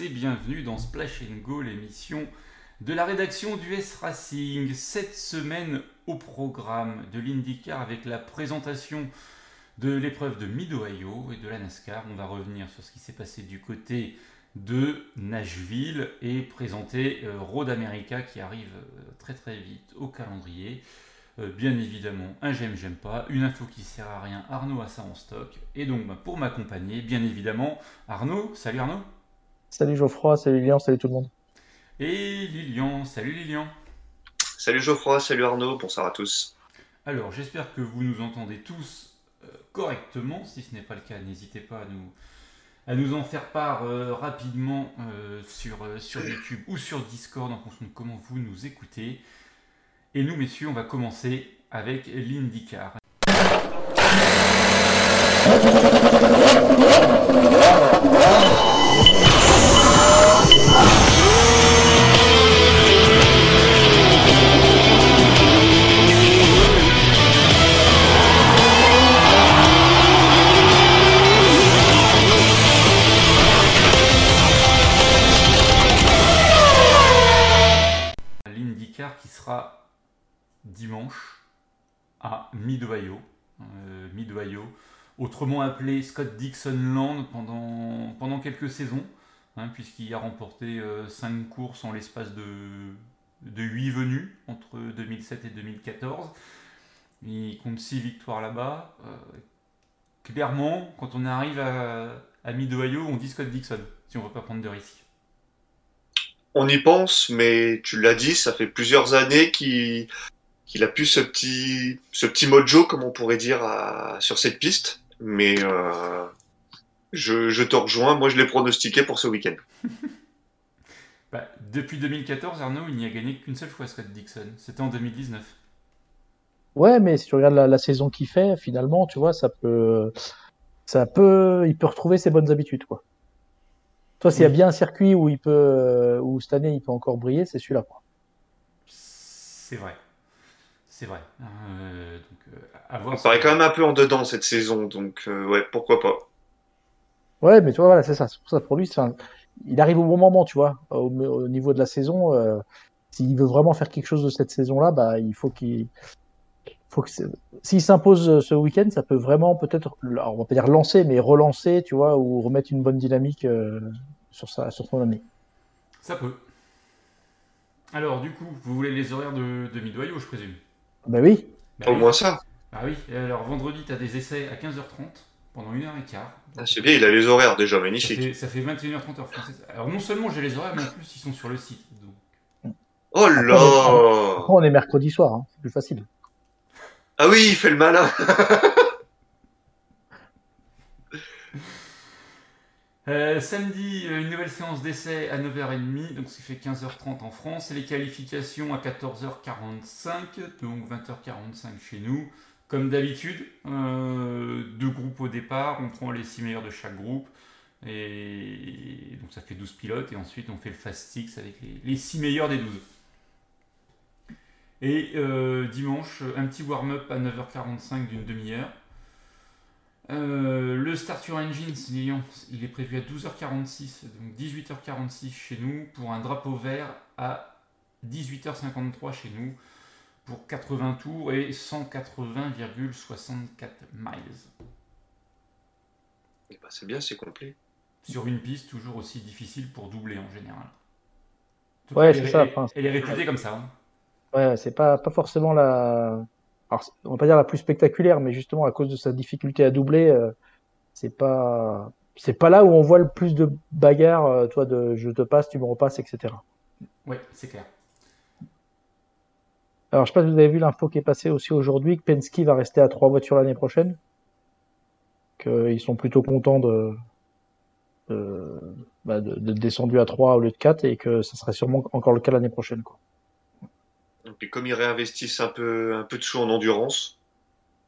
Bienvenue dans Splash Go, l'émission de la rédaction du S Racing. Cette semaine au programme de l'IndyCar avec la présentation de l'épreuve de Mid-Ohio et de la NASCAR. On va revenir sur ce qui s'est passé du côté de Nashville et présenter euh, Road America qui arrive euh, très très vite au calendrier. Euh, bien évidemment, un j'aime, j'aime pas, une info qui sert à rien, Arnaud a ça en stock. Et donc, bah, pour m'accompagner, bien évidemment, Arnaud. Salut Arnaud. Salut Geoffroy, salut Lilian, salut tout le monde. Et Lilian, salut Lilian. Salut Geoffroy, salut Arnaud, bonsoir à tous. Alors, j'espère que vous nous entendez tous euh, correctement. Si ce n'est pas le cas, n'hésitez pas à nous, à nous en faire part euh, rapidement sur, sur YouTube ou sur Discord en fonction de comment vous nous écoutez. Et nous, messieurs, on va commencer avec. L'IndyCar à Mid-Ohio, euh, autrement appelé Scott Dixon Land pendant, pendant quelques saisons, hein, puisqu'il a remporté 5 euh, courses en l'espace de, de 8 venues entre 2007 et 2014. Il compte 6 victoires là-bas. Euh, clairement, quand on arrive à, à Mid-Ohio, on dit Scott Dixon, si on ne veut pas prendre de risques. On y pense, mais tu l'as dit, ça fait plusieurs années qu'il qu'il a pu ce petit, ce petit mojo, comme on pourrait dire, sur cette piste. Mais euh, je, te rejoins. Moi, je l'ai pronostiqué pour ce week-end. Bah, depuis 2014, Arnaud, il n'y a gagné qu'une seule fois Scott Dixon. C'était en 2019. Ouais, mais si tu regardes la, saison qu'il fait, finalement, tu vois, ça peut, ça peut, il peut retrouver ses bonnes habitudes, quoi. Toi, s'il y a bien un circuit où il peut, où cette année il peut encore briller, c'est celui-là, C'est vrai. C'est vrai. Euh, donc, euh, On paraît quand même un peu en dedans cette saison, donc euh, ouais, pourquoi pas. Ouais, mais tu vois, voilà, c'est ça. C'est pour ça pour lui, il arrive au bon moment, tu vois, au, niveau de la saison. S'il veut vraiment faire quelque chose de cette saison-là, bah, il faut qu'il faut que s'il s'impose ce week-end, ça peut vraiment peut-être, on va pas dire lancer, mais relancer, tu vois, ou remettre une bonne dynamique sur, sa, sur son année. Ça peut. Alors, du coup, vous voulez les horaires de, de Midway, je présume? Bah oui. Au moins ça. Ah oui, alors vendredi, tu as des essais à 15h30 pendant 1h15. Ah, c'est bien, il a les horaires déjà, magnifique. Ça fait, 21h30 heure française. Alors non seulement j'ai les horaires, mais en plus ils sont sur le site. Oh là on est mercredi soir, hein, c'est plus facile. Ah oui, il fait le malin Euh, samedi, euh, une nouvelle séance d'essai à 9h30, donc ça fait 15h30 en France, et les qualifications à 14h45, donc 20h45 chez nous. Comme d'habitude, euh, deux groupes au départ, on prend les 6 meilleurs de chaque groupe, et donc ça fait 12 pilotes, et ensuite on fait le Fast Six avec les, 6 meilleurs des 12. Et dimanche, un petit warm-up à 9h45 d'une demi-heure. Euh, le Start Your Engines, il est prévu à 12h46, donc 18h46 chez nous, pour un drapeau vert à 18h53 chez nous, pour 80 tours et 180,64 miles. Eh ben, c'est bien, c'est complet. Sur une piste toujours aussi difficile pour doubler en général. ouais, c'est ça. Elle, est réputée comme ça. Hein. Ouais, c'est pas, pas forcément la, alors, on va pas dire la plus spectaculaire, mais justement à cause de sa difficulté à doubler, euh, c'est pas c'est pas là où on voit le plus de bagarres, euh, toi, de je te passe, tu me repasses, etc. Oui, c'est clair. Alors, je sais pas si vous avez vu l'info qui est passée aussi aujourd'hui que Penske va rester à trois voitures l'année prochaine, qu'ils sont plutôt contents de de, bah, de, de descendu à 3 au lieu de 4 et que ça serait sûrement encore le cas l'année prochaine. Quoi. Et comme ils réinvestissent un peu, un peu de sous en endurance.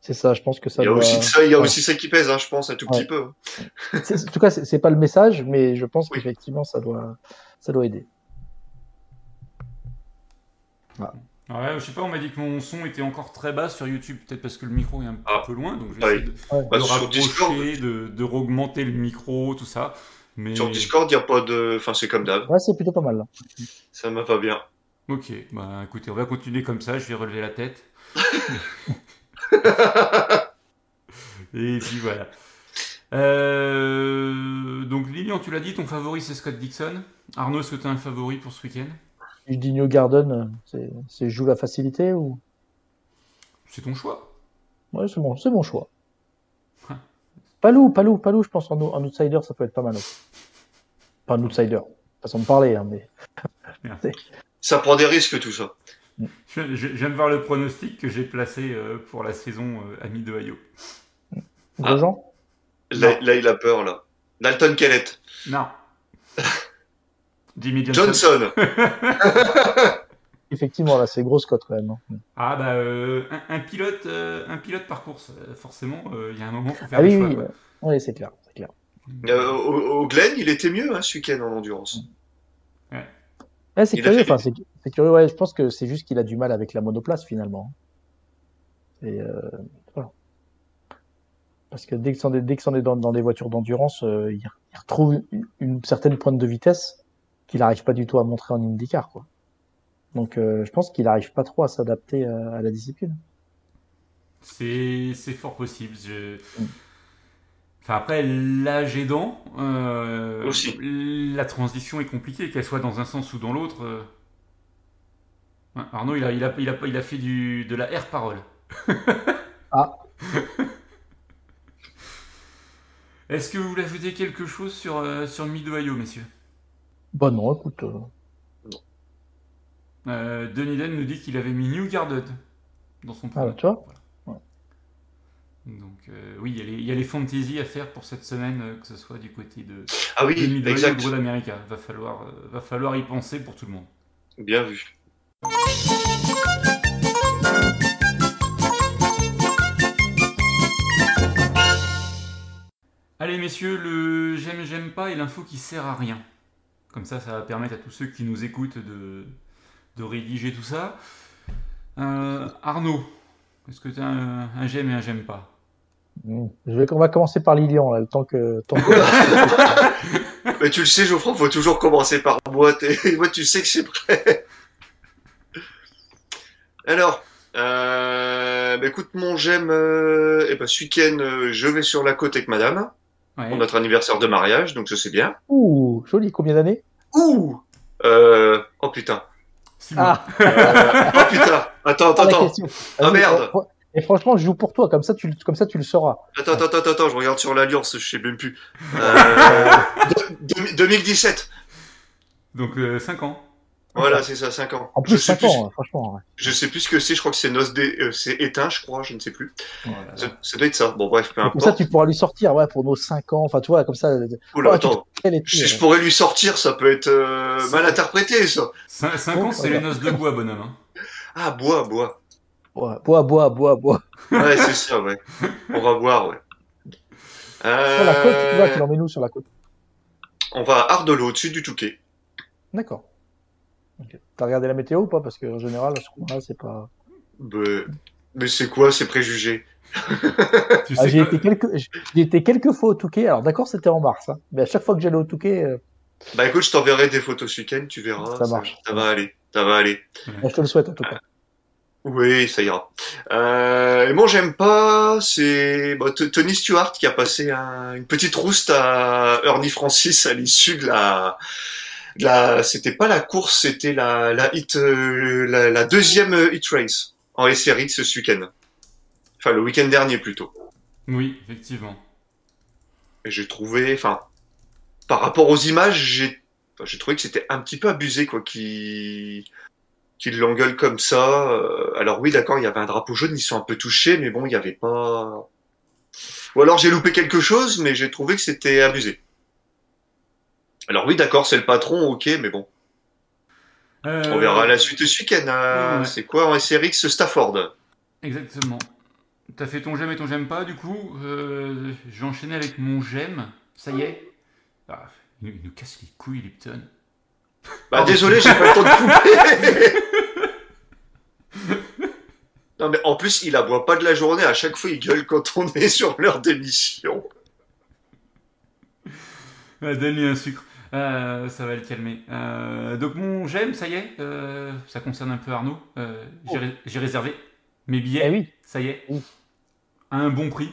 C'est ça, je pense que ça. Il y a, aussi, ça, il y a aussi ça qui pèse, hein, je pense, un tout petit peu. en tout cas, c'est pas le message, mais je pense qu'effectivement, ça doit, ça doit aider. Ouais, je sais pas, on m'a dit que mon son était encore très bas sur YouTube, peut-être parce que le micro est un ah. peu loin, donc je vais essayer de, de rapprocher, de, de, augmenter le micro, tout ça. Mais... Sur Discord, il n'y a pas de. Enfin, c'est comme d'hab. Ouais, c'est plutôt pas mal. Là. Ça me va bien. Ok, bah écoutez, on va continuer comme ça, je vais relever la tête. Et puis voilà. Euh, donc Lilian, tu l'as dit, ton favori c'est Scott Dixon. Arnaud, est-ce que tu as un favori pour ce week-end? Je dis New Garden, c'est joue la facilité ou? C'est ton choix. Ouais, c'est bon, c'est mon choix. Ouais. Palou, Palou, Palou, je pense en, ou- en outsider, ça peut être pas mal. Pas un outsider, façon de parler, hein, mais Ça prend des risques, tout ça. Je, je- je viens de voir le pronostic que j'ai placé euh, pour la saison euh, Ami de Ohio. Ah. Là, là, il a peur, là. Dalton Kellett. Non. Jimmy Johnson. Johnson. Effectivement, là, c'est grosse cote quand même. hein. Ah bah euh, un, un pilote, euh, un pilote par course, euh, forcément, euh, il y a un moment faire Ah des oui, choix. oui, ouais. Oui, c'est clair, c'est clair. Euh, au, au Glen, il était mieux hein, ce week-end en endurance. Ouais, c'est curieux, fait- enfin, c'est c'est curieux, ouais, je pense que c'est juste qu'il a du mal avec la monoplace finalement. Et euh, voilà. Parce que dès que c'en est, dès que c'en est dans, dans des voitures d'endurance, euh, il, il retrouve une, une certaine pointe de vitesse qu'il n'arrive pas du tout à montrer en IndyCar, quoi. Donc euh, je pense qu'il n'arrive pas trop à s'adapter à, à la discipline. C'est c'est fort possible. Je... Mm. Enfin, après, l'âge aidant, euh, Aussi. la transition est compliquée, qu'elle soit dans un sens ou dans l'autre. euh. Ouais, Arnaud, il a, il, a, il, a, il a fait du, de la air parole. Ah. Est-ce que vous voulez ajouter quelque chose sur, euh, sur Mid Ohio, messieurs? Bon non, écoute, euh, euh, Denis Den nous dit qu'il avait mis New Garden dans son Ah, tu vois? Voilà. Donc, euh, oui, il y, a les, il y a les fantasy à faire pour cette semaine, euh, que ce soit du côté de, Ah oui, ou de. Va falloir, euh, va falloir y penser pour tout le monde. Bien vu. Allez, messieurs, le j'aime, j'aime pas et l'info qui sert à rien. Comme ça, ça va permettre à tous ceux qui nous écoutent de, de rédiger tout ça. Arnaud, est-ce que tu as un, un j'aime et un j'aime pas? Je vais, on va commencer par Lilian, là, le temps que, tant que- Mais tu le sais, Geoffroy, faut toujours commencer par moi. Moi, tu sais que c'est prêt. Alors, euh, bah, écoute, mon j'aime. Euh, eh ben, ce week-end, euh, je vais sur la côte avec madame Ouais. pour notre anniversaire de mariage, donc ça c'est bien. Ouh, joli, combien d'années? Ouh euh, Oh putain. Ah, Euh, oh putain. Attends, attends, attends. Ah, merde. Et franchement, je joue pour toi, comme ça tu, le- comme ça, tu le sauras. Attends, attends, attends, attends, je regarde sur l'Alliance, je sais même plus. Euh, deux- 2017. Donc 5 ans. Voilà, c'est ça, 5 ans. En je plus, sais 5 plus, ans, hein, franchement. ouais. je sais plus ce que c'est, je crois que c'est euh, c'est éteint, je crois, je ne sais plus. Voilà. Ça, ça doit être ça. Bon, bref, peu Comme ça, tu pourras lui sortir, ouais, pour nos 5 ans. Enfin, tu vois, comme ça. Oula, Oh, tu attends. Si je pourrais lui sortir, ça peut être euh, mal interprété, ça. 5, ans, c'est les noces de bois, bonhomme. hein. Ah, bois, bois. Bois, bois, bois, bois, bois. Ouais, c'est ça, ouais. On va voir, ouais. Sur la côte, tu vois, tu Euh, où sur la côte? on va à Ardelot, au-dessus du Touquet. D'accord. T'as regardé la météo ou pas? Parce qu'en général, ce coin-là, c'est pas. Ben, mais c'est quoi ces préjugés? Tu Ah, sais j'ai que- été quelques, j'ai été quelques fois au Touquet. Alors, d'accord, c'était en mars, hein, mais à chaque fois que j'allais au Touquet, euh, Bah écoute, je t'enverrai des photos ce week-end, tu verras. Ça marche. Ça, va aller, ça va aller. je te le souhaite en tout cas. Oui, ça ira. Euh, et moi, j'aime pas, c'est bah, Tony Stewart qui a passé un- une petite rouste à Ernie Francis à l'issue de la, de la, c'était pas la course, c'était la, la hit, euh, la, la deuxième hit race en SRX ce week-end. Enfin, le week-end dernier plutôt. Oui, effectivement. Et j'ai trouvé, enfin, par rapport aux images, j'ai, enfin, j'ai trouvé que c'était un petit peu abusé, quoi, qui, qu'il l'engueule comme ça. Euh, alors oui, d'accord, il y avait un drapeau jaune, ils sont un peu touchés, mais bon, il y avait pas. Ou alors j'ai loupé quelque chose, mais j'ai trouvé que c'était abusé. Alors oui, d'accord, c'est le patron, ok, mais bon, Euh, on verra la suite ce week-end. hein. ouais. C'est quoi en SRX Stafford Exactement. T'as fait ton j'aime et ton j'aime pas, du coup, euh, je vais enchaîner avec mon j'aime. Ça y est. Ah, il, nous- il nous casse les couilles, Lipton. Bah désolé, j'ai pas le temps de couper. non mais en plus, il aboie pas de la journée. À chaque fois, il gueule quand on est sur l'heure d'émission. Donne-lui un sucre. Euh, ça va le calmer. Euh, donc mon j'aime, ça y est, euh, ça concerne un peu Arnaud. Euh, j'ai Oh. ré- j'ai réservé mes billets, Eh oui. ça y est, Oui. à un bon prix.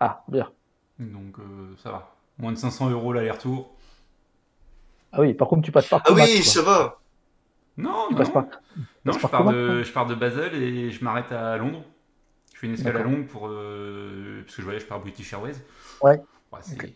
Ah, bien. Donc euh, ça va. Moins de 500 euros l'aller-retour. Ah oui, par contre, tu passes par Ah oui, quoi. ça va. Non, Tu non, passes non. par... Non, passes je par pars, de, je pars de Basel et je m'arrête à Londres. Je fais une escale à. Londres pour. euh, parce que je voyage par British Airways. Ouais. c'est- Ok.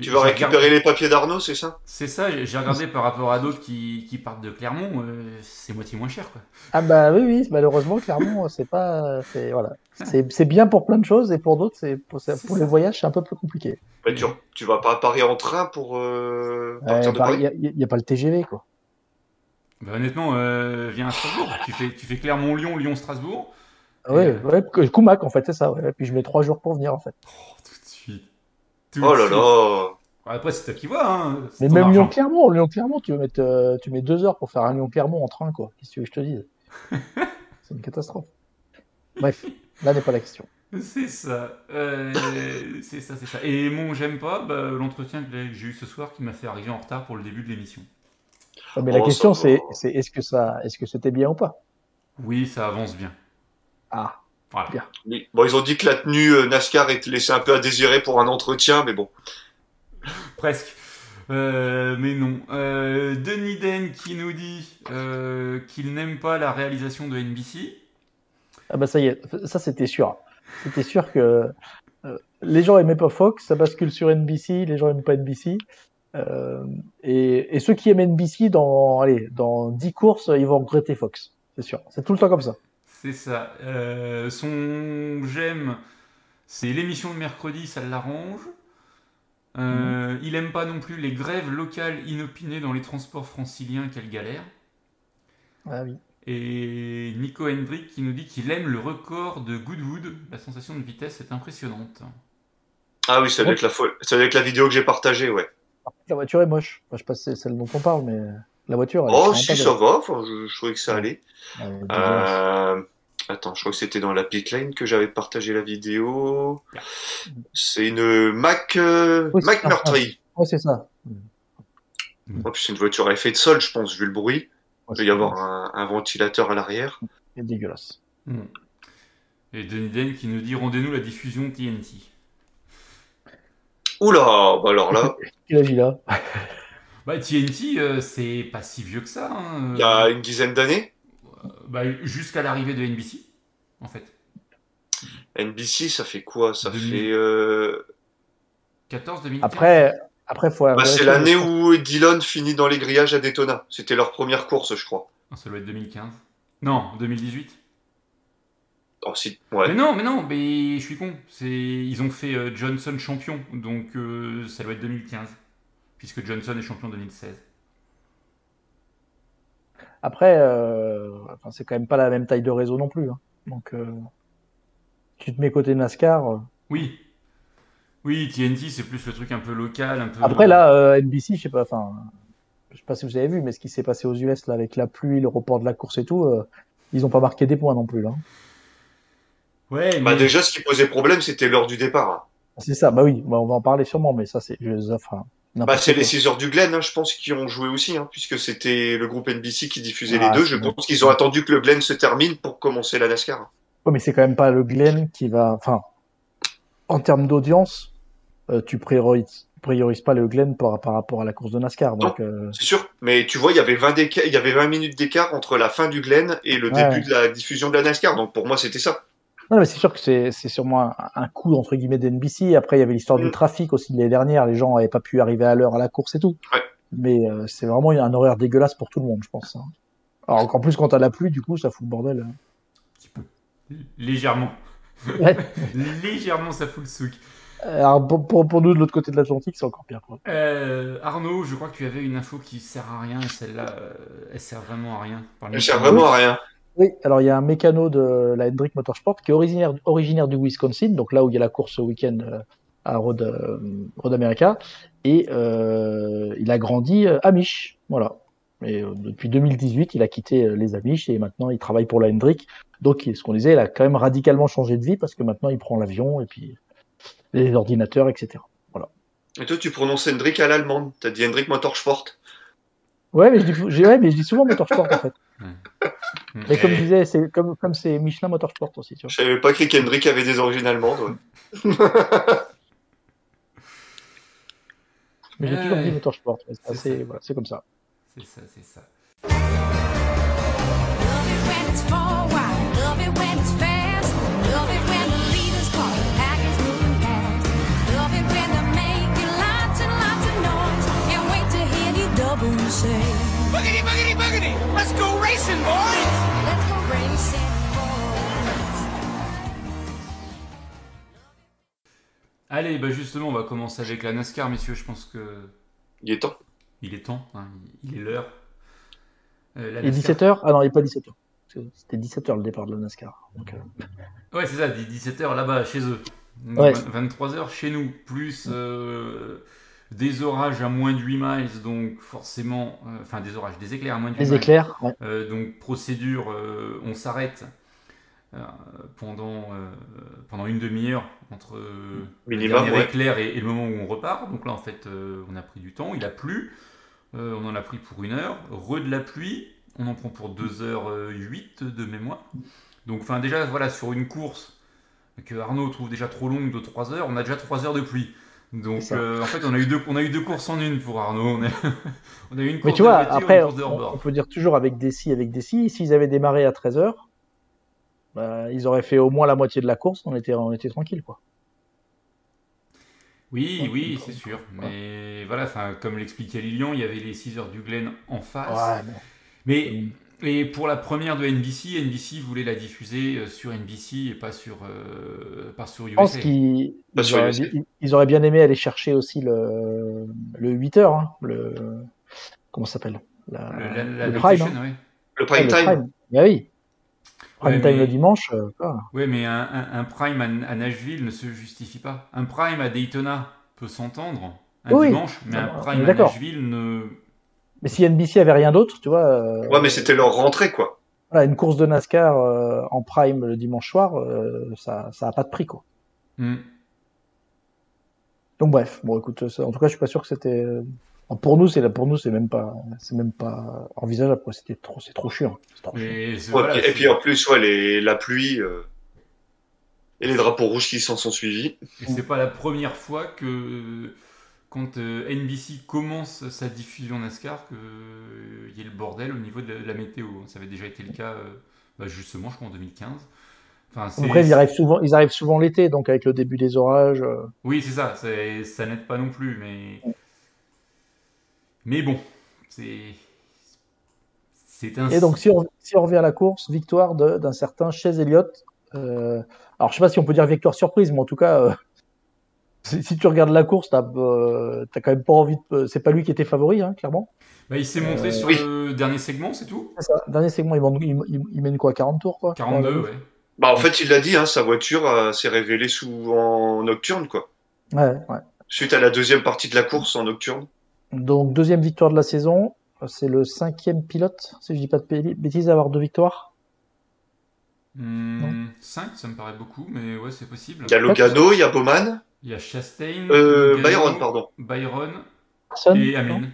Tu vas récupérer regardé- les papiers d'Arnaud, c'est ça? C'est ça, j'ai regardé par rapport à d'autres qui, qui partent de Clermont, euh, c'est moitié moins cher quoi. Ah bah oui, oui, malheureusement, clairement, c'est pas... C'est voilà. C'est c'est bien pour plein de choses et pour d'autres, c'est pour, les voyages, c'est un peu plus compliqué. Bah, tu, tu vas pas à Paris en train pour euh, partir Il de Paris n'y a, y a pas le TGV, quoi. Bah, honnêtement, euh, viens à Strasbourg. tu fais, tu fais Clermont-Lyon, Lyon-Strasbourg. Ah Ouais, euh, Comac, en fait, c'est ça. Ouais. Puis je mets trois jours pour venir, en fait. Oh. Tout Oh là là Après, c'est toi qui vois. Hein. Mais même. Lyon-Clermont, Lyon-Clermont, tu, veux mettre, euh, tu mets deux heures pour faire un Lyon-Clermont en train, quoi. Qu'est-ce que tu veux que je te dise? C'est une catastrophe. Bref, là n'est pas la question. C'est ça. Euh, c'est ça, c'est ça. Et mon j'aime pas, bah, l'entretien que j'ai eu ce soir qui m'a fait arriver en retard pour le début de l'émission. Ouais, Mais la Oh, question, c'est est-ce que ça, est-ce que c'était bien ou pas? Oui, ça avance bien. Ah, Voilà. Bien. Oui. Bon, ils ont dit que la tenue euh, NASCAR était laissée un peu à désirer pour un entretien, mais bon. Presque. Euh, mais non. Euh, Denis Den qui nous dit euh, qu'il n'aime pas la réalisation de NBC. ah bah ça y est, ça c'était sûr. C'était sûr que euh, les gens aimaient pas Fox, ça bascule sur NBC, les gens aiment pas NBC. Euh, et, et ceux qui aiment NBC, dans, allez, dans 10 courses, ils vont regretter Fox. C'est sûr. C'est tout le temps comme ça. C'est ça. Euh, son j'aime, c'est l'émission de mercredi, ça l'arrange. Euh, Il aime pas non plus les grèves locales inopinées dans les transports franciliens, quelle galère. Ah oui. Et Nico Hendrick qui nous dit qu'il aime le record de Goodwood. La sensation de vitesse est impressionnante. Ah oui, ça doit être la, fo- ça doit être la vidéo que j'ai partagée, ouais. La voiture est moche. Enfin, je sais pas si c'est celle dont on parle, mais la voiture. elle est Oh, si, ça va. Enfin, je, je trouvais que ça allait. Euh... Attends, je crois que c'était dans la pit lane que j'avais partagé la vidéo. C'est une Mac, euh, Oui, Mac ça. meurtrie. Ouais, c'est ça. Oh, puis c'est une voiture à effet de sol, je pense, vu le bruit. Il doit y avoir un, un ventilateur à l'arrière. C'est dégueulasse. Hmm. Et Denis Den qui nous dit rendez-nous la diffusion TNT. Oula, bah alors là, Quel a Bah TNT, euh, c'est pas si vieux que ça. hein. il y a une dizaine d'années, Euh, bah, jusqu'à l'arrivée de NBC, en fait. NBC, ça fait quoi? Ça 2000. fait... Euh... 14, 2015. Après, après, faut. Bah, c'est l'année où Dillon finit dans les grillages à Daytona. C'était leur première course, je crois. Ah, ça doit être 2015. Non, 2018. Oh, si, ouais. Mais non, mais non, mais je suis con. C'est ils ont fait euh, Johnson champion, donc euh, ça doit être 2015, puisque Johnson est champion 2016. Après, euh, enfin, c'est quand même pas la même taille de réseau non plus. hein. Donc, euh, tu te mets côté NASCAR. euh. Oui, oui, TNT c'est plus le truc un peu local, un peu. Après, là, euh, NBC, je sais pas, enfin, je sais pas si vous avez vu, mais ce qui s'est passé aux US là, avec la pluie, le report de la course et tout, euh, ils ont pas marqué des points non plus. Là. Ouais, Bah, déjà, ce qui posait problème, c'était l'heure du départ. hein. C'est ça, bah oui, bah, on va en parler sûrement, mais ça, c'est. je- Enfin, Bah, c'est les quoi. 6 heures du Glen, hein, je pense, qui ont joué aussi, hein, puisque c'était le groupe NBC qui diffusait Ah, les deux. Je pense qu'ils ont attendu que le Glen se termine pour commencer la NASCAR. Ouais, mais c'est quand même pas le Glen qui va. Enfin, en termes d'audience, euh, tu priorises, priorises pas le Glen par, par rapport à la course de NASCAR. Donc, euh, C'est sûr, mais tu vois, il y avait 20 d'éca- il y avait 20 minutes d'écart entre la fin du Glen et le Ouais. début de la diffusion de la NASCAR. Donc pour moi, c'était ça. Non, mais c'est sûr que c'est c'est sûrement un, un coup entre guillemets d'NBC. Après, il y avait l'histoire du Mm. trafic aussi de l'année dernière. Les gens n'avaient pas pu arriver à l'heure à la course et tout. Ouais. Mais euh, c'est vraiment un horaire dégueulasse pour tout le monde, je pense. hein. Alors qu'en plus, quand t'as la pluie, du coup, ça fout le bordel. hein. un petit peu. Légèrement. Ouais. Légèrement, ça fout le souk. Alors pour, pour, pour nous de l'autre côté de l'Atlantique, c'est encore pire. Quoi. Euh, Arnaud, je crois que tu avais une info qui sert à rien, et celle-là, euh, elle sert vraiment à rien. Elle sert vraiment à rien. Oui, alors il y a un mécano de la Hendrick Motorsport qui est originaire, originaire du Wisconsin, donc là où il y a la course ce week-end euh, à Road, euh, Road America, et euh, il a grandi euh, Amish, voilà. Et euh, depuis 2018, il a quitté les Amish et maintenant il travaille pour la Hendrick. Donc ce qu'on disait, il a quand même radicalement changé de vie parce que maintenant il prend l'avion et puis les ordinateurs, etc. Et toi, tu prononces Hendrik à l'allemande. T'as dit Hendrik Motorsport. Ouais, mais je dis, ouais, mais je dis souvent Motorsport en fait. Mais comme je disais, c'est comme comme c'est Michelin Motorsport aussi, tu vois. Je savais pas que Hendrik avait des origines allemandes. ouais. Mais j'ai toujours dit Motorsport. C'est C'est assez- ça. voilà, c'est comme ça. C'est ça, c'est ça. Allez, bah justement, on va commencer avec la NASCAR, messieurs. Je pense que Il est temps. il est temps, hein, il il est l'heure. Euh, Et NASCAR 17h Ah non, il n'est pas 17h. C'était 17h le départ de la NASCAR. Donc, euh, Ouais, c'est ça, 17h là-bas, chez eux. Ouais. 23h chez nous, plus euh, des orages à moins de 8 miles, donc forcément, euh, enfin des orages, des éclairs à moins de 8 les miles. éclairs, ouais. Euh, donc procédure, euh, on s'arrête euh, pendant, euh, pendant une demi-heure entre euh, le dernier ouais. éclair et, et le moment où on repart. Donc là, en fait, euh, on a pris du temps, il a plu, Euh, on en a pris pour une heure, re de la pluie, on en prend pour 2h08 de mémoire. Donc enfin déjà, voilà, sur une course que Arnaud trouve déjà trop longue de 3 heures, on a déjà 3 heures de pluie. Donc euh, en fait, on a, eu deux, on a eu deux courses en une pour Arnaud. On a, on a eu une Mais course tu vois, de après, de on, peut dire toujours avec des si, avec des si. S'ils avaient démarré à 13h, bah, ils auraient fait au moins la moitié de la course, on était, on était tranquille, quoi. Oui, oui, c'est sûr. Mais voilà, enfin, comme l'expliquait Lilian, il y avait les 6 heures du Glen en face. Ouais, bon. Mais et pour la première de NBC, NBC voulait la diffuser euh, sur NBC et pas sur, euh, pas sur Je pense USA. qu'ils ils auraient, USA. ils- ils auraient bien aimé aller chercher aussi le, le 8h, hein, le, comment ça s'appelle? La- Le, la, la le prime. hein. ouais. Le Ouais, prime le time. prime. Ah oui. Prime Ouais, time mais- le dimanche. euh, quoi. Ouais, mais un, un- un prime à, à Nashville ne se justifie pas. Un prime à Daytona peut s'entendre un Oui, dimanche, mais on- un prime à. Nashville ne. Mais si NBC avait rien d'autre, tu vois. euh, Ouais, mais c'était leur rentrée, quoi. voilà, une course de NASCAR euh, en prime le dimanche soir, euh, ça, ça a pas de prix, quoi. Hmm. Donc bref, bon, écoute, ça- en tout cas, je suis pas sûr que c'était. euh, Pour nous, c'est là, pour nous, c'est même pas, c'est même pas envisageable. C'était trop, c'est trop chiant. Trop. Mais Ouais, et puis en plus, ouais, les, la pluie euh, et les drapeaux rouges qui s'en sont suivis. Et c'est pas la première fois que quand euh, NBC commence sa diffusion NASCAR qu'il y ait le bordel au niveau de la, de la météo. Ça avait déjà été le cas euh, bah, justement, je crois en 2015. Enfin, c'est- Après, ils arrivent souvent, ils arrivent souvent l'été, donc avec le début des orages. euh, Oui, c'est ça. Ça n'aide pas non plus, mais mais bon, c'est c'est un. Et donc, si on, si on revient à la course, victoire d'un certain Chase Elliott. Euh, alors, je sais pas si on peut dire victoire surprise, mais en tout cas, euh, si, tu regardes la course, t'as euh, quand même pas envie de. C'est pas lui qui était favori, hein, clairement. Bah, il s'est montré Euh, sur oui. le dernier segment, c'est tout. Ça. Dernier segment, il, mène- il, il- il mène quoi 40 tours, quoi 42, ouais. Bah, en fait, il l'a dit, hein, sa voiture euh, s'est révélée sous en nocturne, quoi. Ouais, ouais. Suite à la deuxième partie de la course en nocturne. Donc, deuxième victoire de la saison. C'est le cinquième pilote, si je dis pas de bê- bêtises, à avoir deux victoires. 5, ça me paraît beaucoup, mais ouais, c'est possible. Il y a Logano, il y a Bowman, Il y a Chastain, euh, Byron, pardon. Byron Larson, et non Amin.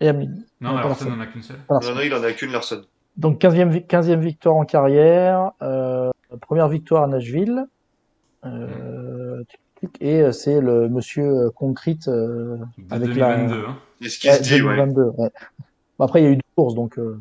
Et Amin. Non, Non, Larson. n'en a qu'une seule. Non, non, il en a qu'une Larson. Donc 15e, vi- 15e victoire en carrière, euh, première victoire à Nashville. Euh, tic, et c'est le monsieur Concrete euh, avec la 2022. hein. C'est ce qui ouais, se dit, ouais. 2022. ouais. Bon, après il y a eu deux courses donc euh,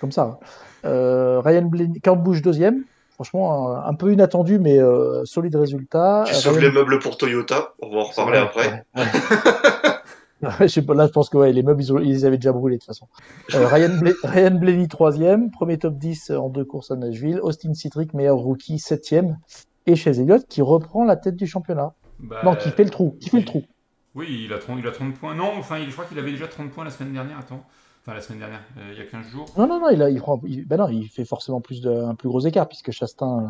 comme ça. Euh, Ryan Blaney, Kurt Busch deuxième. Franchement un, un peu inattendu mais euh, solide résultat. Qui sauve Ryan- les meubles pour Toyota. On va en reparler après. ouais, ouais. Je sais pas, là, je pense que ouais, les meubles, ils, ont- ils les avaient déjà brûlés de toute façon. Euh, Ryan, Bla- Ryan Blaney, troisième, premier top 10 en deux courses à Nashville. Austin Citric, meilleur rookie, septième. Et chez Elliott, qui reprend la tête du championnat. Bah, Non, qui fait le trou, qui fait le trou. Oui, il a 30, il a 30 points. Non, enfin, il- je crois qu'il avait déjà 30 points la semaine dernière. Attends. Enfin, la semaine dernière, euh, il y a 15 jours. Non, non, non, il, a, il, prend, il, ben non, il fait forcément plus de, un plus gros écart, puisque Chastain, euh,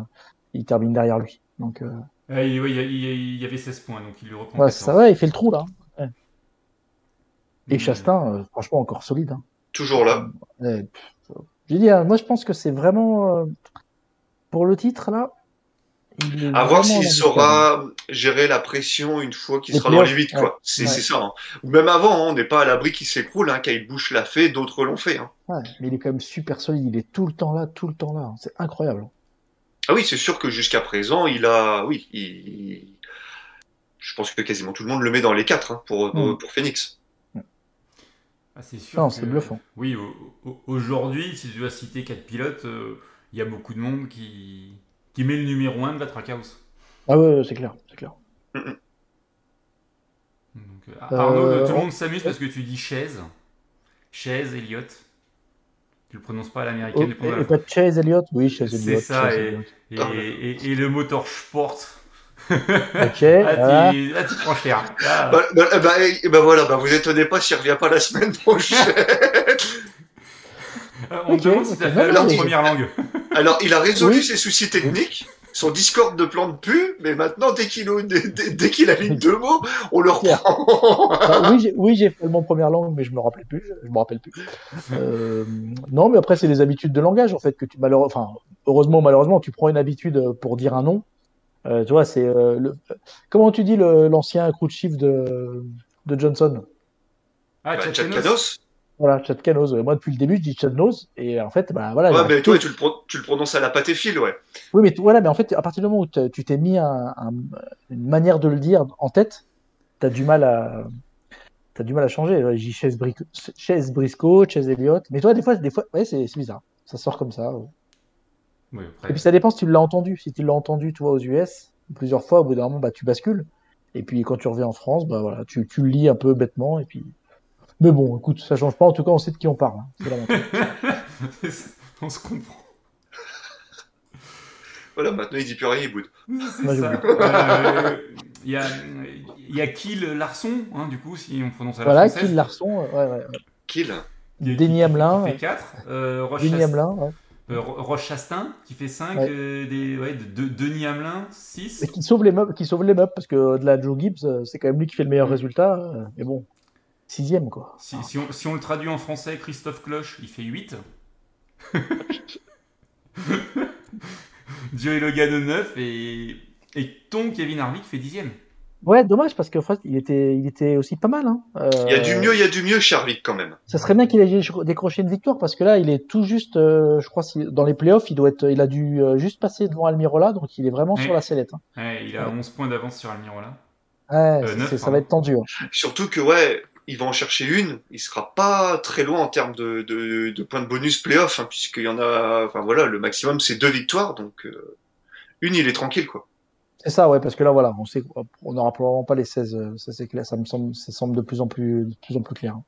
il termine derrière lui. Donc, il, ouais, il y avait 16 points, donc il lui reprend ouais, 14. ça va, il fait le trou, là. Et Chastain, euh, franchement, encore solide. Hein. Toujours là. Ouais, pff, J'ai dit, hein, moi je pense que c'est vraiment euh, pour le titre là. Il est À voir s'il saura gérer la pression une fois qu'il sera dans les playoffs, 8, quoi. C'est ouais. ça. hein. Ou même avant, hein, on n'est pas à l'abri qu'il s'écroule. Hein. Kyle Busch l'a fait, d'autres l'ont fait. Hein. Ouais, mais il est quand même super solide. Il est tout le temps là, tout le temps là. C'est incroyable. Ah oui, c'est sûr que jusqu'à présent, il a... Oui, il... Je pense que quasiment tout le monde le met dans les 4 hein, pour, Mm. pour Phoenix. Ah, c'est sûr. Non, que- c'est bluffant. Oui, au- au- aujourd'hui, si tu dois citer quatre pilotes, euh, il y a beaucoup de monde qui, qui met le numéro 1 de la Trackhouse. Ah ouais, c'est clair, c'est clair. Donc, euh, Euh, Arnaud, tout le on- monde s'amuse parce que tu dis chaise. Chaise, Elliott. Tu le prononces pas à l'américaine. Oh, et, la- et pas Chase Elliott? Oui, Chase C'est Elliott. ça, et, et, et- et le moteur sport. Ok, Ah, tu, là, tu prends cher. Là, Bah, bah, bah, eh ben voilà, bah, vous étonnez pas s'il revient pas la semaine prochaine. euh, on Ok, te demande si tu as ok, fait première langue. Alors, il a résolu Oui. ses soucis techniques. Son Discord ne plante plus, mais maintenant, dès qu'il dès, qu'il aligne deux mots, on le reprend. Bah, oui, j'ai fait mon première langue, mais je me rappelle plus. Je me rappelle plus. Euh, non, mais après, c'est les habitudes de langage, en fait, que tu malheureux, enfin, heureusement ou malheureusement, tu prends une habitude pour dire un nom. Euh, tu vois, c'est euh, le... comment tu dis l'ancien crew chief de, de Johnson? Ah, Bah, Chad. Voilà, Chad Canos. Moi, depuis le début, je dis Chad Nose, et en fait, bah voilà. il Ouais, a mais toi, tu le, pro- tu le prononces à la pâte et fil, ouais. Oui, mais t- voilà, mais en fait, à partir du moment où tu t'es mis un- un- une manière de le dire en tête, t'as du mal à, t'as du mal à changer. J'ai dit Chase, Chase Briscoe, Chase Elliott. Mais toi, des fois, des fois, ouais, c'est c'est bizarre. Ça sort comme ça. ouais. Oui, Et puis ça dépend si tu l'as entendu. Si tu l'as entendu, tu vois, aux US, plusieurs fois, au bout d'un moment, bah, tu bascules. Et puis quand tu reviens en France, bah voilà, tu, tu le lis un peu bêtement. Et puis, mais bon, écoute, ça change pas. En tout cas, on sait de qui on parle. hein. On se comprend. Voilà, maintenant, il dit plus rien, il boude. Euh, Il y, a, il y a Kill Larson, hein, du coup, si on prononce à la voilà, française. Kill Larson, euh, ouais, ouais. ouais. Kill. Denis Hamelin, Qui fait 4. Euh, Roche, Denis Hamelin, ouais. euh, Ro- Roche Chastain, qui fait 5. Ouais. des, ouais, de, de- Denis Hamelin, 6. Mais qui sauve les meubles, qui sauve les meubles, parce que de Joe Gibbs, c'est quand même lui qui fait le meilleur résultat. euh, Mais bon, sixième, quoi. Si, si on, si on le traduit en français, Christophe Cloche, il fait 8. Joey Logan 9 et, et ton Kevin Harvick fait 10ème. Ouais, dommage, parce qu'en fait, il était, il était aussi pas mal. Hein. Euh, Il y a du mieux, il y a du mieux, Charvic, quand même. Ça serait bien qu'il ait décroché une victoire, parce que là, il est tout juste, euh, je crois, si- dans les playoffs, il doit être, il a dû euh, juste passer devant Almirola, donc il est vraiment Ouais. sur la sellette. Hein. Ouais, il a Ouais. 11 points d'avance sur Almirola. Ouais, Euh, ça pardon. va être tendu. hein. Surtout que, ouais, il va en chercher une. Il sera pas très loin en termes de, de, de points de bonus playoff, hein, puisqu'il y en a, enfin voilà, le maximum c'est deux victoires, donc euh, une, il est tranquille, quoi. C'est ça, ouais, parce que là, voilà, on sait qu'on n'aura probablement pas les 16, euh, ça c'est clair, ça me semble, ça semble de plus en plus, de plus en plus clair. hein.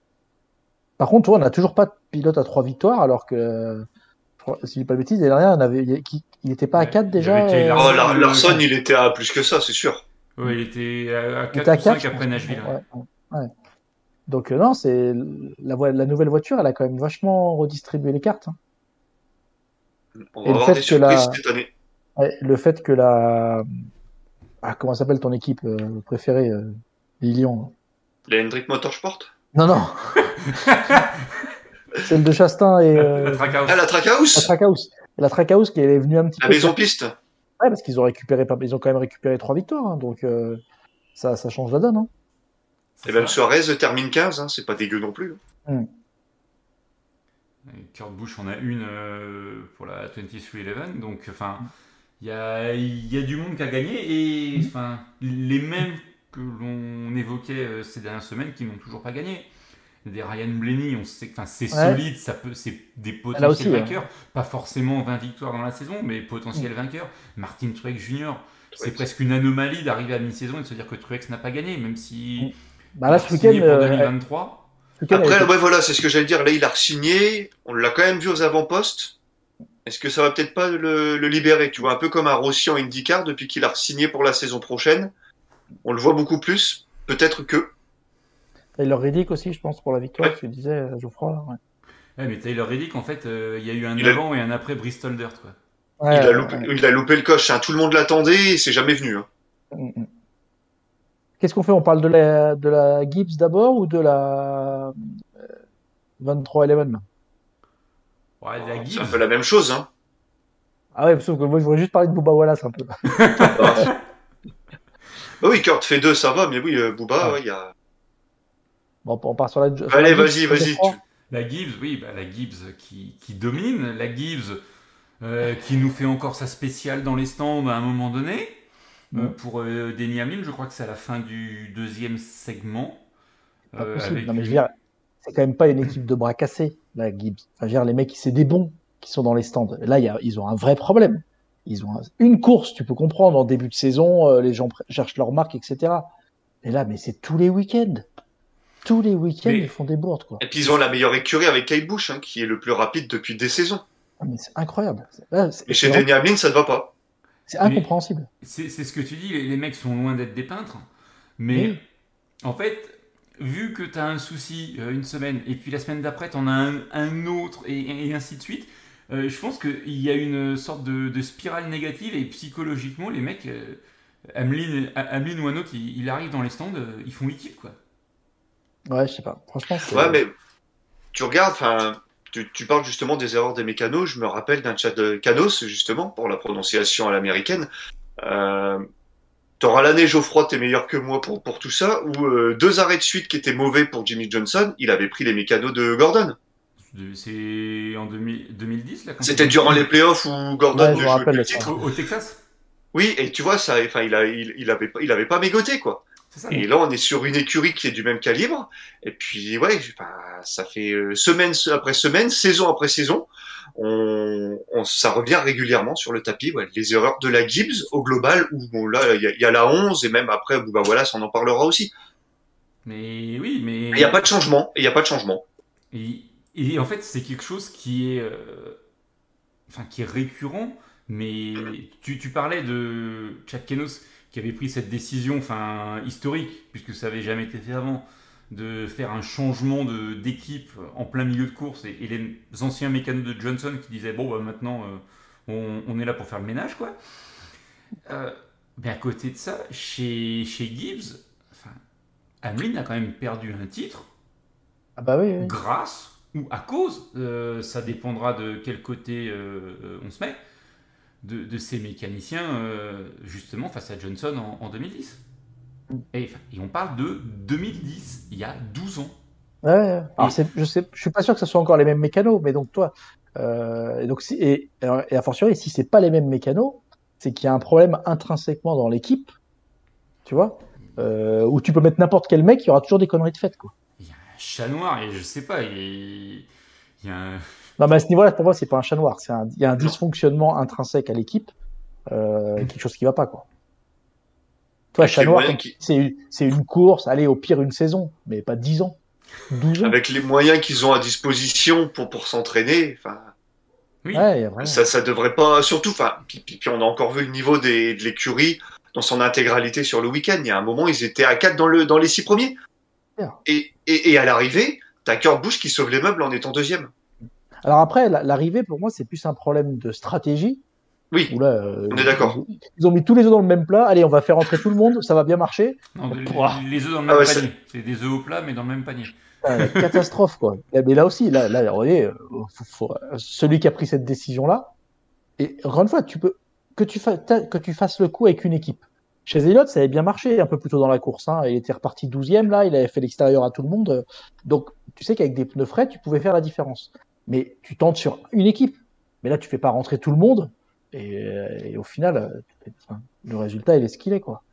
Par contre, toi, on n'a toujours pas de pilote à trois victoires, alors que, si je dis pas de bêtises, l'année dernière, on avait, il, qui- il était pas à Ouais, 4 il y déjà. Taylor. euh, Oh, Larson, Lar- Larson, il était à plus que ça, c'est sûr. Ouais, il était à, à il était 4 à ou 5 4, je après. Nashville. ouais. Ouais, ouais, ouais. Donc, euh, non, c'est, la, vo- la nouvelle voiture, elle a quand même vachement redistribué les cartes. hein. On Et va le avoir fait des que la- cette année. Ouais, le fait que la, ah, comment s'appelle ton équipe euh, préférée, euh, Lilian? La Hendrick Motorsport Non, non. Celle de Chastain et, La euh, Trackhouse. Ah, la La Trackhouse Trackhouse. La Trackhouse qui est venue un petit La peu. maison piste Ouais, parce qu'ils ont récupéré, ils ont quand même récupéré trois victoires, hein, donc euh, ça, ça change la donne. Hein. Et même. Suarez termine 15, hein, c'est pas dégueu non plus. Et Kurt Busch en a une euh, pour la 23-11. Donc, enfin, il y a, il y a du monde qui a gagné. Et enfin, les mêmes que l'on évoquait euh, ces dernières semaines qui n'ont toujours pas gagné. Des Ryan Blaney, on sait que c'est Ouais. solide, ça peut, c'est des Là potentiels aussi, ouais. vainqueurs. Pas forcément 20 victoires dans la saison, mais potentiels vainqueurs. Martin Truex Jr., c'est presque une anomalie d'arriver à mi-saison et de se dire que Truex n'a pas gagné, même si. Bah là, ce signé week-end, pour euh, 2023. ce week-end, elle Après, ouais, voilà, c'est ce que j'allais dire. Là, il a re-signé. On l'a quand même vu aux avant-postes. Est-ce que ça va peut-être pas le, le libérer Tu vois, un peu comme un Rossi en IndyCar depuis qu'il a re-signé pour la saison prochaine. On le voit beaucoup plus. Peut-être que. Taylor Reddick aussi, je pense, pour la victoire, Ouais. tu disais, euh, Geoffroy. Ouais. Ouais, mais Taylor Reddick, en fait, euh, il y a eu un Il a- avant et un après Bristol Dirt. Quoi. Ouais, il, a ouais, loupé, ouais. il a loupé le coche. hein. Tout le monde l'attendait et c'est jamais venu. hein. Mm, mm. Qu'est-ce qu'on fait? On parle de la, de la Gibbs d'abord ou de la euh, 23-11 Ouais, la C'est un Gibbs, peu la même chose. Hein. Ah ouais, sauf que moi je voudrais juste parler de Booba Wallace un peu. Ah oui, Kurt fait deux, ça va, mais oui, euh, Booba, Ouais. ouais, il y a. Bon, on part sur la. sur Allez, la vas-y, vas-y. La Gibbs, oui, bah, la Gibbs qui, qui domine, la Gibbs euh, qui nous fait encore sa spéciale dans les stands à un moment donné. Ouais. pour euh, Denny Hamlin, je crois que c'est à la fin du deuxième segment. Pas Euh, avec- Non, mais je veux dire, c'est quand même pas une équipe de bras cassés, la Gibbs. Enfin, je veux dire, les mecs, c'est des bons qui sont dans les stands. Là, il y a, ils ont un vrai problème. Ils ont un- une course, tu peux comprendre, en début de saison, euh, les gens cherchent leur marque, etc. Et là, mais c'est tous les week-ends. Tous les week-ends, Mais- ils font des bourdes, quoi. Et puis ils ont la meilleure écurie avec Kyle Busch, hein, qui est le plus rapide depuis des saisons. Ah, mais c'est incroyable. Là, Et chez Denny Hamlin, ça ne va pas. C'est incompréhensible. C'est ce que tu dis, les, les mecs sont loin d'être des peintres. Mais Oui. en fait, vu que tu as un souci euh, une semaine, et puis la semaine d'après, tu en as un, un autre, et, et ainsi de suite, euh, je pense qu'il y a une sorte de, de spirale négative, et psychologiquement, les mecs, euh, Hamlin ou un autre, il, il arrive dans les stands, euh, ils font liquide, quoi. Ouais, je sais pas. Franchement, Ouais, mais tu regardes, enfin, tu, tu parles justement des erreurs des mécanos. Je me rappelle d'un chat de Canos, justement, pour la prononciation à l'américaine. Euh, T'auras l'année Geoffroy, t'es meilleur que moi pour, pour tout ça, ou euh, deux arrêts de suite qui étaient mauvais pour Jimmy Johnson, il avait pris les mécanos de Gordon. C'est en 2000 2010, là quand C'était durant les playoffs où Gordon Ouais, je me rappelle le titre. au, au Texas? Oui, et tu vois, ça, enfin, il, a, il, il avait, pas- il avait pas mégoté, quoi. Ça Et là, on est sur une écurie qui est du même calibre. Et puis, ouais, enfin, ça fait euh, semaine après semaine, saison après saison, on, on- ça revient régulièrement sur le tapis. Ouais, les erreurs de la Gibbs au global, où bon, là, il y, a- il y a la 11 et même après, bah voilà, on en parlera aussi. Mais oui, mais... Il n'y a pas de changement. Et il n'y a pas de changement. Et, et en fait, c'est quelque chose qui est, euh, enfin, qui est récurrent. Mais tu, tu parlais de Chad Kenos qui avait pris cette décision, enfin, historique, puisque ça n'avait jamais été fait avant, de faire un changement d'équipe en plein milieu de course. Et, et les anciens mécanos de Johnson qui disaient bon, bah, maintenant, euh, on, on est là pour faire le ménage, quoi. Euh, mais à côté de ça, chez, chez Gibbs, enfin, Hamlin a quand même perdu un titre Ah bah oui, oui. grâce ou à cause, euh, ça dépendra de quel côté euh, on se met, de, de ces mécaniciens, euh, justement, face à Johnson en, en 2010. Et, on parle de 2010, il y a 12 ans. Ouais, ouais. Alors, Et- je je suis pas sûr que ce soit encore les mêmes mécanos, mais donc toi, euh, et donc si, et, et a fortiori, si c'est pas les mêmes mécanos, c'est qu'il y a un problème intrinsèquement dans l'équipe, tu vois, euh, où tu peux mettre n'importe quel mec, il y aura toujours des conneries de fait, quoi. Il y a un chat noir, et je sais pas, il y a, il y a un... Non, mais à ce niveau-là, pour moi, c'est pas un chat noir, c'est un, il y a un dysfonctionnement intrinsèque à l'équipe, euh, quelque chose qui va pas, quoi. Toi, chat noir, c'est, une- c'est une course, allez, au pire une saison, mais pas 10 ans, 12 ans. Avec les moyens qu'ils ont à disposition pour, pour s'entraîner, enfin, Oui, Ouais, il y a vraiment. ça, ça devrait pas, surtout, enfin, puis, puis- puis on a encore vu le niveau des, de l'écurie dans son intégralité sur le week-end. Il y a un moment, ils étaient à 4 dans, le, dans les 6 premiers. Et, et, et à l'arrivée, t'as Kurt Busch qui sauve les meubles en étant deuxième. Alors après, la- l'arrivée, pour moi, c'est plus un problème de stratégie. Oui, euh, On est d'accord. Ils, ont mis tous les œufs dans le même plat. Allez, on va faire entrer tout le monde, ça va bien marcher. non, Pouah. les œufs dans le Ah même ouais, panier. C'est des œufs au plat, mais dans le même panier. Ah, catastrophe, quoi. Mais là aussi, là, là, vous voyez, euh, faut- faut- celui qui a pris cette décision-là, et encore une fois, tu peux que tu, fasses, que tu fasses le coup avec une équipe. Chez Elliott, ça avait bien marché un peu plus tôt dans la course. Hein. Il était reparti 12e, là, il avait fait l'extérieur à tout le monde. Donc, tu sais qu'avec des pneus frais, tu pouvais faire la différence. Mais tu tentes sur une équipe. Mais là, tu fais pas rentrer tout le monde. Et, et au final, le résultat, il est ce qu'il est, quoi.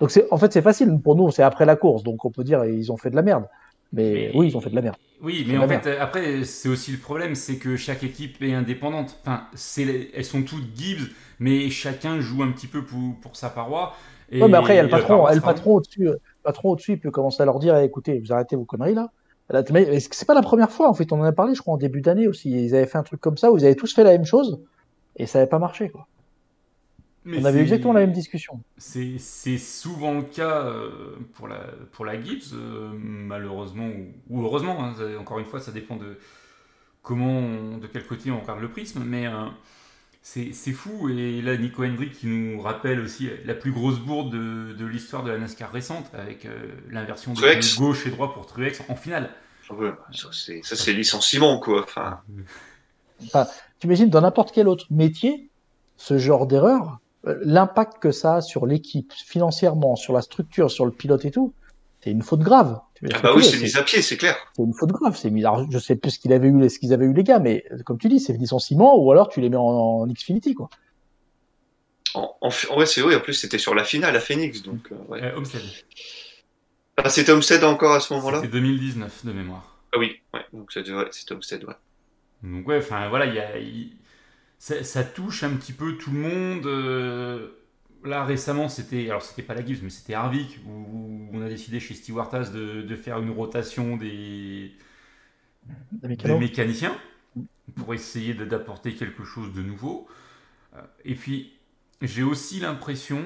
Donc, c'est, en fait, c'est facile. Pour nous, c'est après la course. Donc, on peut dire, ils ont fait de la merde. Mais, Mais- oui, ils ont fait de la merde. Oui, mais en fait, euh, après, c'est aussi le problème, c'est que chaque équipe est indépendante. Enfin, c'est les- elles sont toutes Gibbs, mais chacun joue un petit peu pour, pour sa paroi. Et Ouais, mais après, il y a le patron, le patron au-dessus, euh, le patron au-dessus, il peut commencer à leur dire, eh, écoutez, vous arrêtez vos conneries là. Mais c'est pas la première fois, en fait, on en a parlé, je crois, en début d'année aussi. Ils avaient fait un truc comme ça, où ils avaient tous fait la même chose, et ça n'avait pas marché, quoi. Mais On avait exactement la même discussion. C'est souvent le cas euh, pour la, pour la Gibbs, euh, malheureusement, ou, heureusement, hein, encore une fois, ça dépend de comment, on- de quel côté on regarde le prisme, mais euh, c'est fou. Et là, Nico Hendrick qui nous rappelle aussi la plus grosse bourde de, de l'histoire de la NASCAR récente, avec euh, l'inversion pneus gauche et droit pour Truex en finale. Ouais, ça, c'est, licenciement, quoi. Enfin, Tu imagines, dans n'importe quel autre métier, ce genre d'erreur, euh, l'impact que ça a sur l'équipe, financièrement, sur la structure, sur le pilote et tout, c'est une faute grave. Ah bah oui, c'est dire, mis à pied, c'est clair. c'est une faute grave. C'est mis. alors, je sais plus ce qu'il avait eu, ce qu'ils avaient eu les gars, mais euh, comme tu dis, c'est le licenciement ou alors tu les mets en, en Xfinity quoi. En, en, vrai, c'est oui, en plus, c'était sur la finale à Phoenix, donc, euh, ouais. Euh, Homestead. Ah, c'était Homestead encore à ce moment-là? C'était 2019 de mémoire. Ah oui, ouais, donc c'était Homestead, ouais. Donc ouais, enfin voilà, il y a, ça touche un petit peu tout le monde. euh, Là récemment, c'était, alors c'était pas la Gibbs, mais c'était Harvick où on a décidé chez Stewart Haas de, de faire une rotation des, Les des mécanos. mécaniciens pour essayer d'apporter quelque chose de nouveau. Euh, Et puis j'ai aussi l'impression,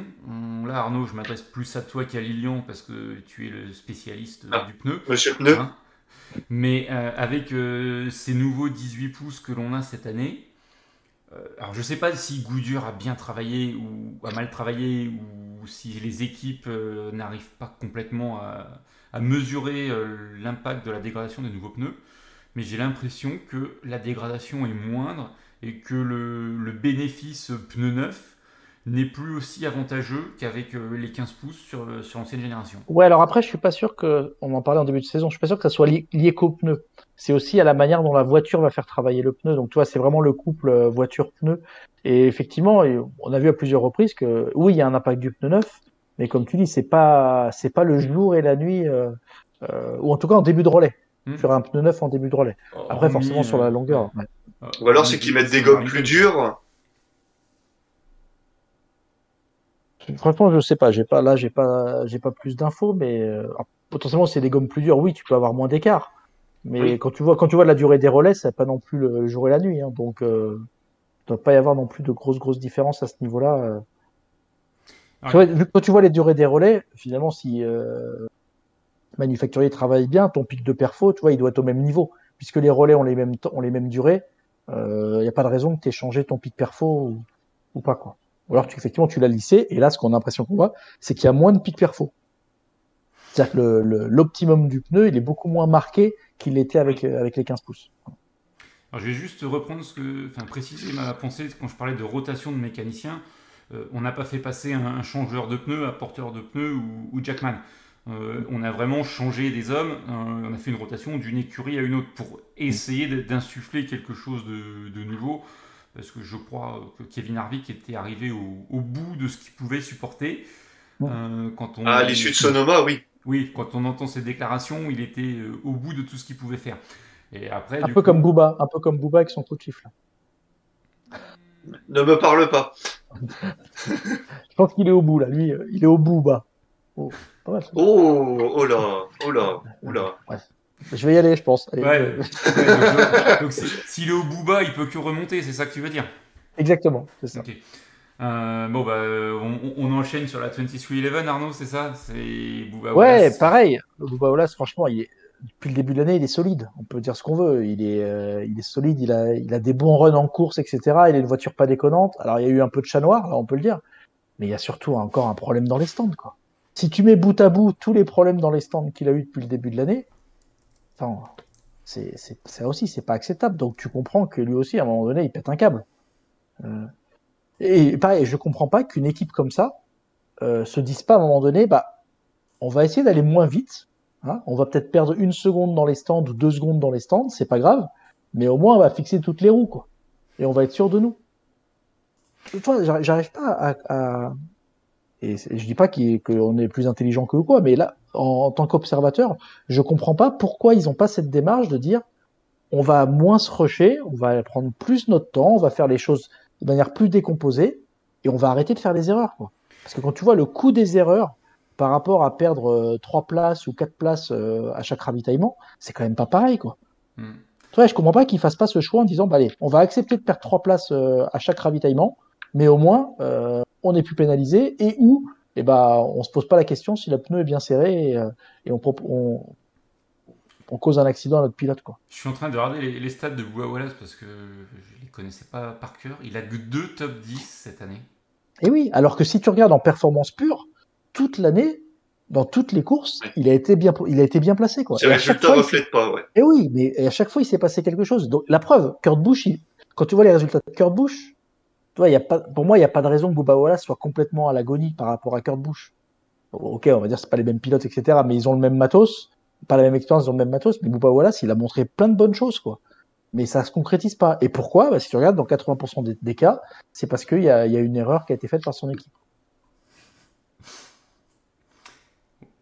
là Arnaud, je m'adresse plus à toi qu'à Lilian parce que tu es le spécialiste Ah. du pneu. Monsieur Pneu, Hein. Mais euh, avec euh, ces nouveaux 18 pouces que l'on a cette année, euh, alors je sais pas si Goodyear a bien travaillé ou a mal travaillé ou si les équipes euh, n'arrivent pas complètement à, mesurer euh, l'impact de la dégradation des nouveaux pneus, mais j'ai l'impression que la dégradation est moindre et que le bénéfice pneu neuf n'est plus aussi avantageux qu'avec euh, les 15 pouces sur, le- sur l'ancienne génération. Ouais, alors après, je suis pas sûr que, on en parlait en début de saison, je suis pas sûr que ça soit li- lié qu'au pneu. C'est aussi à la manière dont la voiture va faire travailler le pneu. Donc, tu vois, c'est vraiment le couple euh, voiture-pneu. Et effectivement, on a vu à plusieurs reprises que, oui, il y a un impact du pneu neuf, mais comme tu dis, c'est pas, c'est pas le jour et la nuit, euh, euh, ou en tout cas en début de relais. Hmm. Sur un pneu neuf en début de relais. Après, Hormis, forcément, sur euh, la longueur. ouais. ou alors c'est qu'ils mettent des gommes plus dures. Franchement, je sais pas. J'ai pas, là, j'ai pas, j'ai pas plus d'infos, mais euh, alors, potentiellement, c'est des gommes plus dures. Oui, tu peux avoir moins d'écart. Mais Oui. quand tu vois, quand tu vois la durée des relais, c'est pas non plus le jour et la nuit. Hein, donc, euh, il doit pas y avoir non plus de grosses, grosses différences à ce niveau-là. euh. Tu vois, quand tu vois les durées des relais, finalement, si euh, le manufacturier travaille bien, ton pic de perfo, tu vois, il doit être au même niveau, puisque les relais ont les mêmes, ont les mêmes durées. Il n'y a pas de raison que tu aies changé ton pic perfo ou, ou pas quoi. Ou alors tu, effectivement tu l'as lissé et là ce qu'on a l'impression qu'on voit, c'est qu'il y a moins de pic perfo. C'est-à-dire que l'optimum du pneu, il est beaucoup moins marqué qu'il l'était avec, avec les 15 pouces. Alors, je vais juste reprendre ce que, enfin, préciser ma pensée quand je parlais de rotation de mécaniciens. Euh, on n'a pas fait passer un, un changeur de pneus à porteur de pneus ou, ou Jackman. Euh, on a vraiment changé des hommes. euh, on a fait une rotation d'une écurie à une autre pour essayer d'insuffler quelque chose de, de nouveau. Parce que je crois que Kevin Harvick était arrivé au, au bout de ce qu'il pouvait supporter. Euh, quand on, À l'issue de Sonoma, oui. Oui, quand on entend ses déclarations, il était euh, au bout de tout ce qu'il pouvait faire. Et après, Un du peu coup- comme Booba, un peu comme Booba avec son coup de chiffre. là. Ne me parle pas. Je pense qu'il est au bout là, lui, euh, il est au bout bas. Oh, pas mal, ça. Oh, oh là, oh là, oh là. Je vais y aller, je pense. Allez, Ouais, donc, s'il est au bout bas, il peut que remonter, c'est ça que tu veux dire? Exactement, c'est ça. Euh, bon, bah, on, on enchaîne sur la 23-11, Arnaud, c'est ça? C'est Bouba Ouais, Wallace. pareil. Bouba Olas, franchement, il est, depuis le début de l'année, il est solide. On peut dire ce qu'on veut. Il est, euh, il est solide. Il a, il a des bons runs en course, etc. Il a une voiture pas déconnante. Alors, il y a eu un peu de chat noir, là, on peut le dire. Mais il y a surtout encore un problème dans les stands, quoi. Si tu mets bout à bout tous les problèmes dans les stands qu'il a eu depuis le début de l'année, c'est, ça aussi, c'est pas acceptable. Donc, tu comprends que lui aussi, à un moment donné, il pète un câble. Euh, et pareil, je comprends pas qu'une équipe comme ça euh, se dise pas à un moment donné, bah, on va essayer d'aller moins vite. Hein on va peut-être perdre une seconde dans les stands ou deux secondes dans les stands, c'est pas grave, mais au moins on va fixer toutes les roues, quoi. Et on va être sûr de nous. Tu vois, j'arrive pas à, à- et je dis pas qu'on est plus intelligent que quoi, mais là, en, en tant qu'observateur, je comprends pas pourquoi ils ont pas cette démarche de dire, on va moins se rusher, on va prendre plus notre temps, on va faire les choses de manière plus décomposée, et on va arrêter de faire des erreurs, quoi. Parce que quand tu vois le coût des erreurs par rapport à perdre euh, trois places ou quatre places euh, à chaque ravitaillement, c'est quand même pas pareil, quoi. Hmm. Tu vois, je comprends pas qu'ils fassent pas ce choix en disant, bah allez, on va accepter de perdre trois places euh, à chaque ravitaillement, mais au moins euh, on n'est plus pénalisé et où, eh ben, on se pose pas la question si le pneu est bien serré et, euh, et on, prop- on, on cause un accident à notre pilote, quoi. Je suis en train de regarder les, les stats de Bouba Wallace parce que je les connaissais pas par cœur. Il a que deux top 10 cette année. Et oui, alors que si tu regardes en performance pure, toute l'année, dans toutes les courses, Ouais. il a été bien, il a été bien placé, quoi. Ces Et chaque résultats fois, il reflètent pas, ouais. Et oui, mais à chaque fois, il s'est passé quelque chose. Donc, la preuve, Kurt Busch, il- quand tu vois les résultats de Kurt Busch, y a pas, pour moi, il n'y a pas de raison que Bouba Wallace soit complètement à l'agonie par rapport à Kurt Busch. Ok, on va dire que c'est pas les mêmes pilotes, etc. Mais ils ont le même matos, pas la même expérience, ils ont le même matos. Mais Bouba Wallace, il a montré plein de bonnes choses, quoi. Mais ça se concrétise pas. Et pourquoi? Bah, Si tu regardes, dans 80% des, des cas, c'est parce qu'il y a, il y a une erreur qui a été faite par son équipe.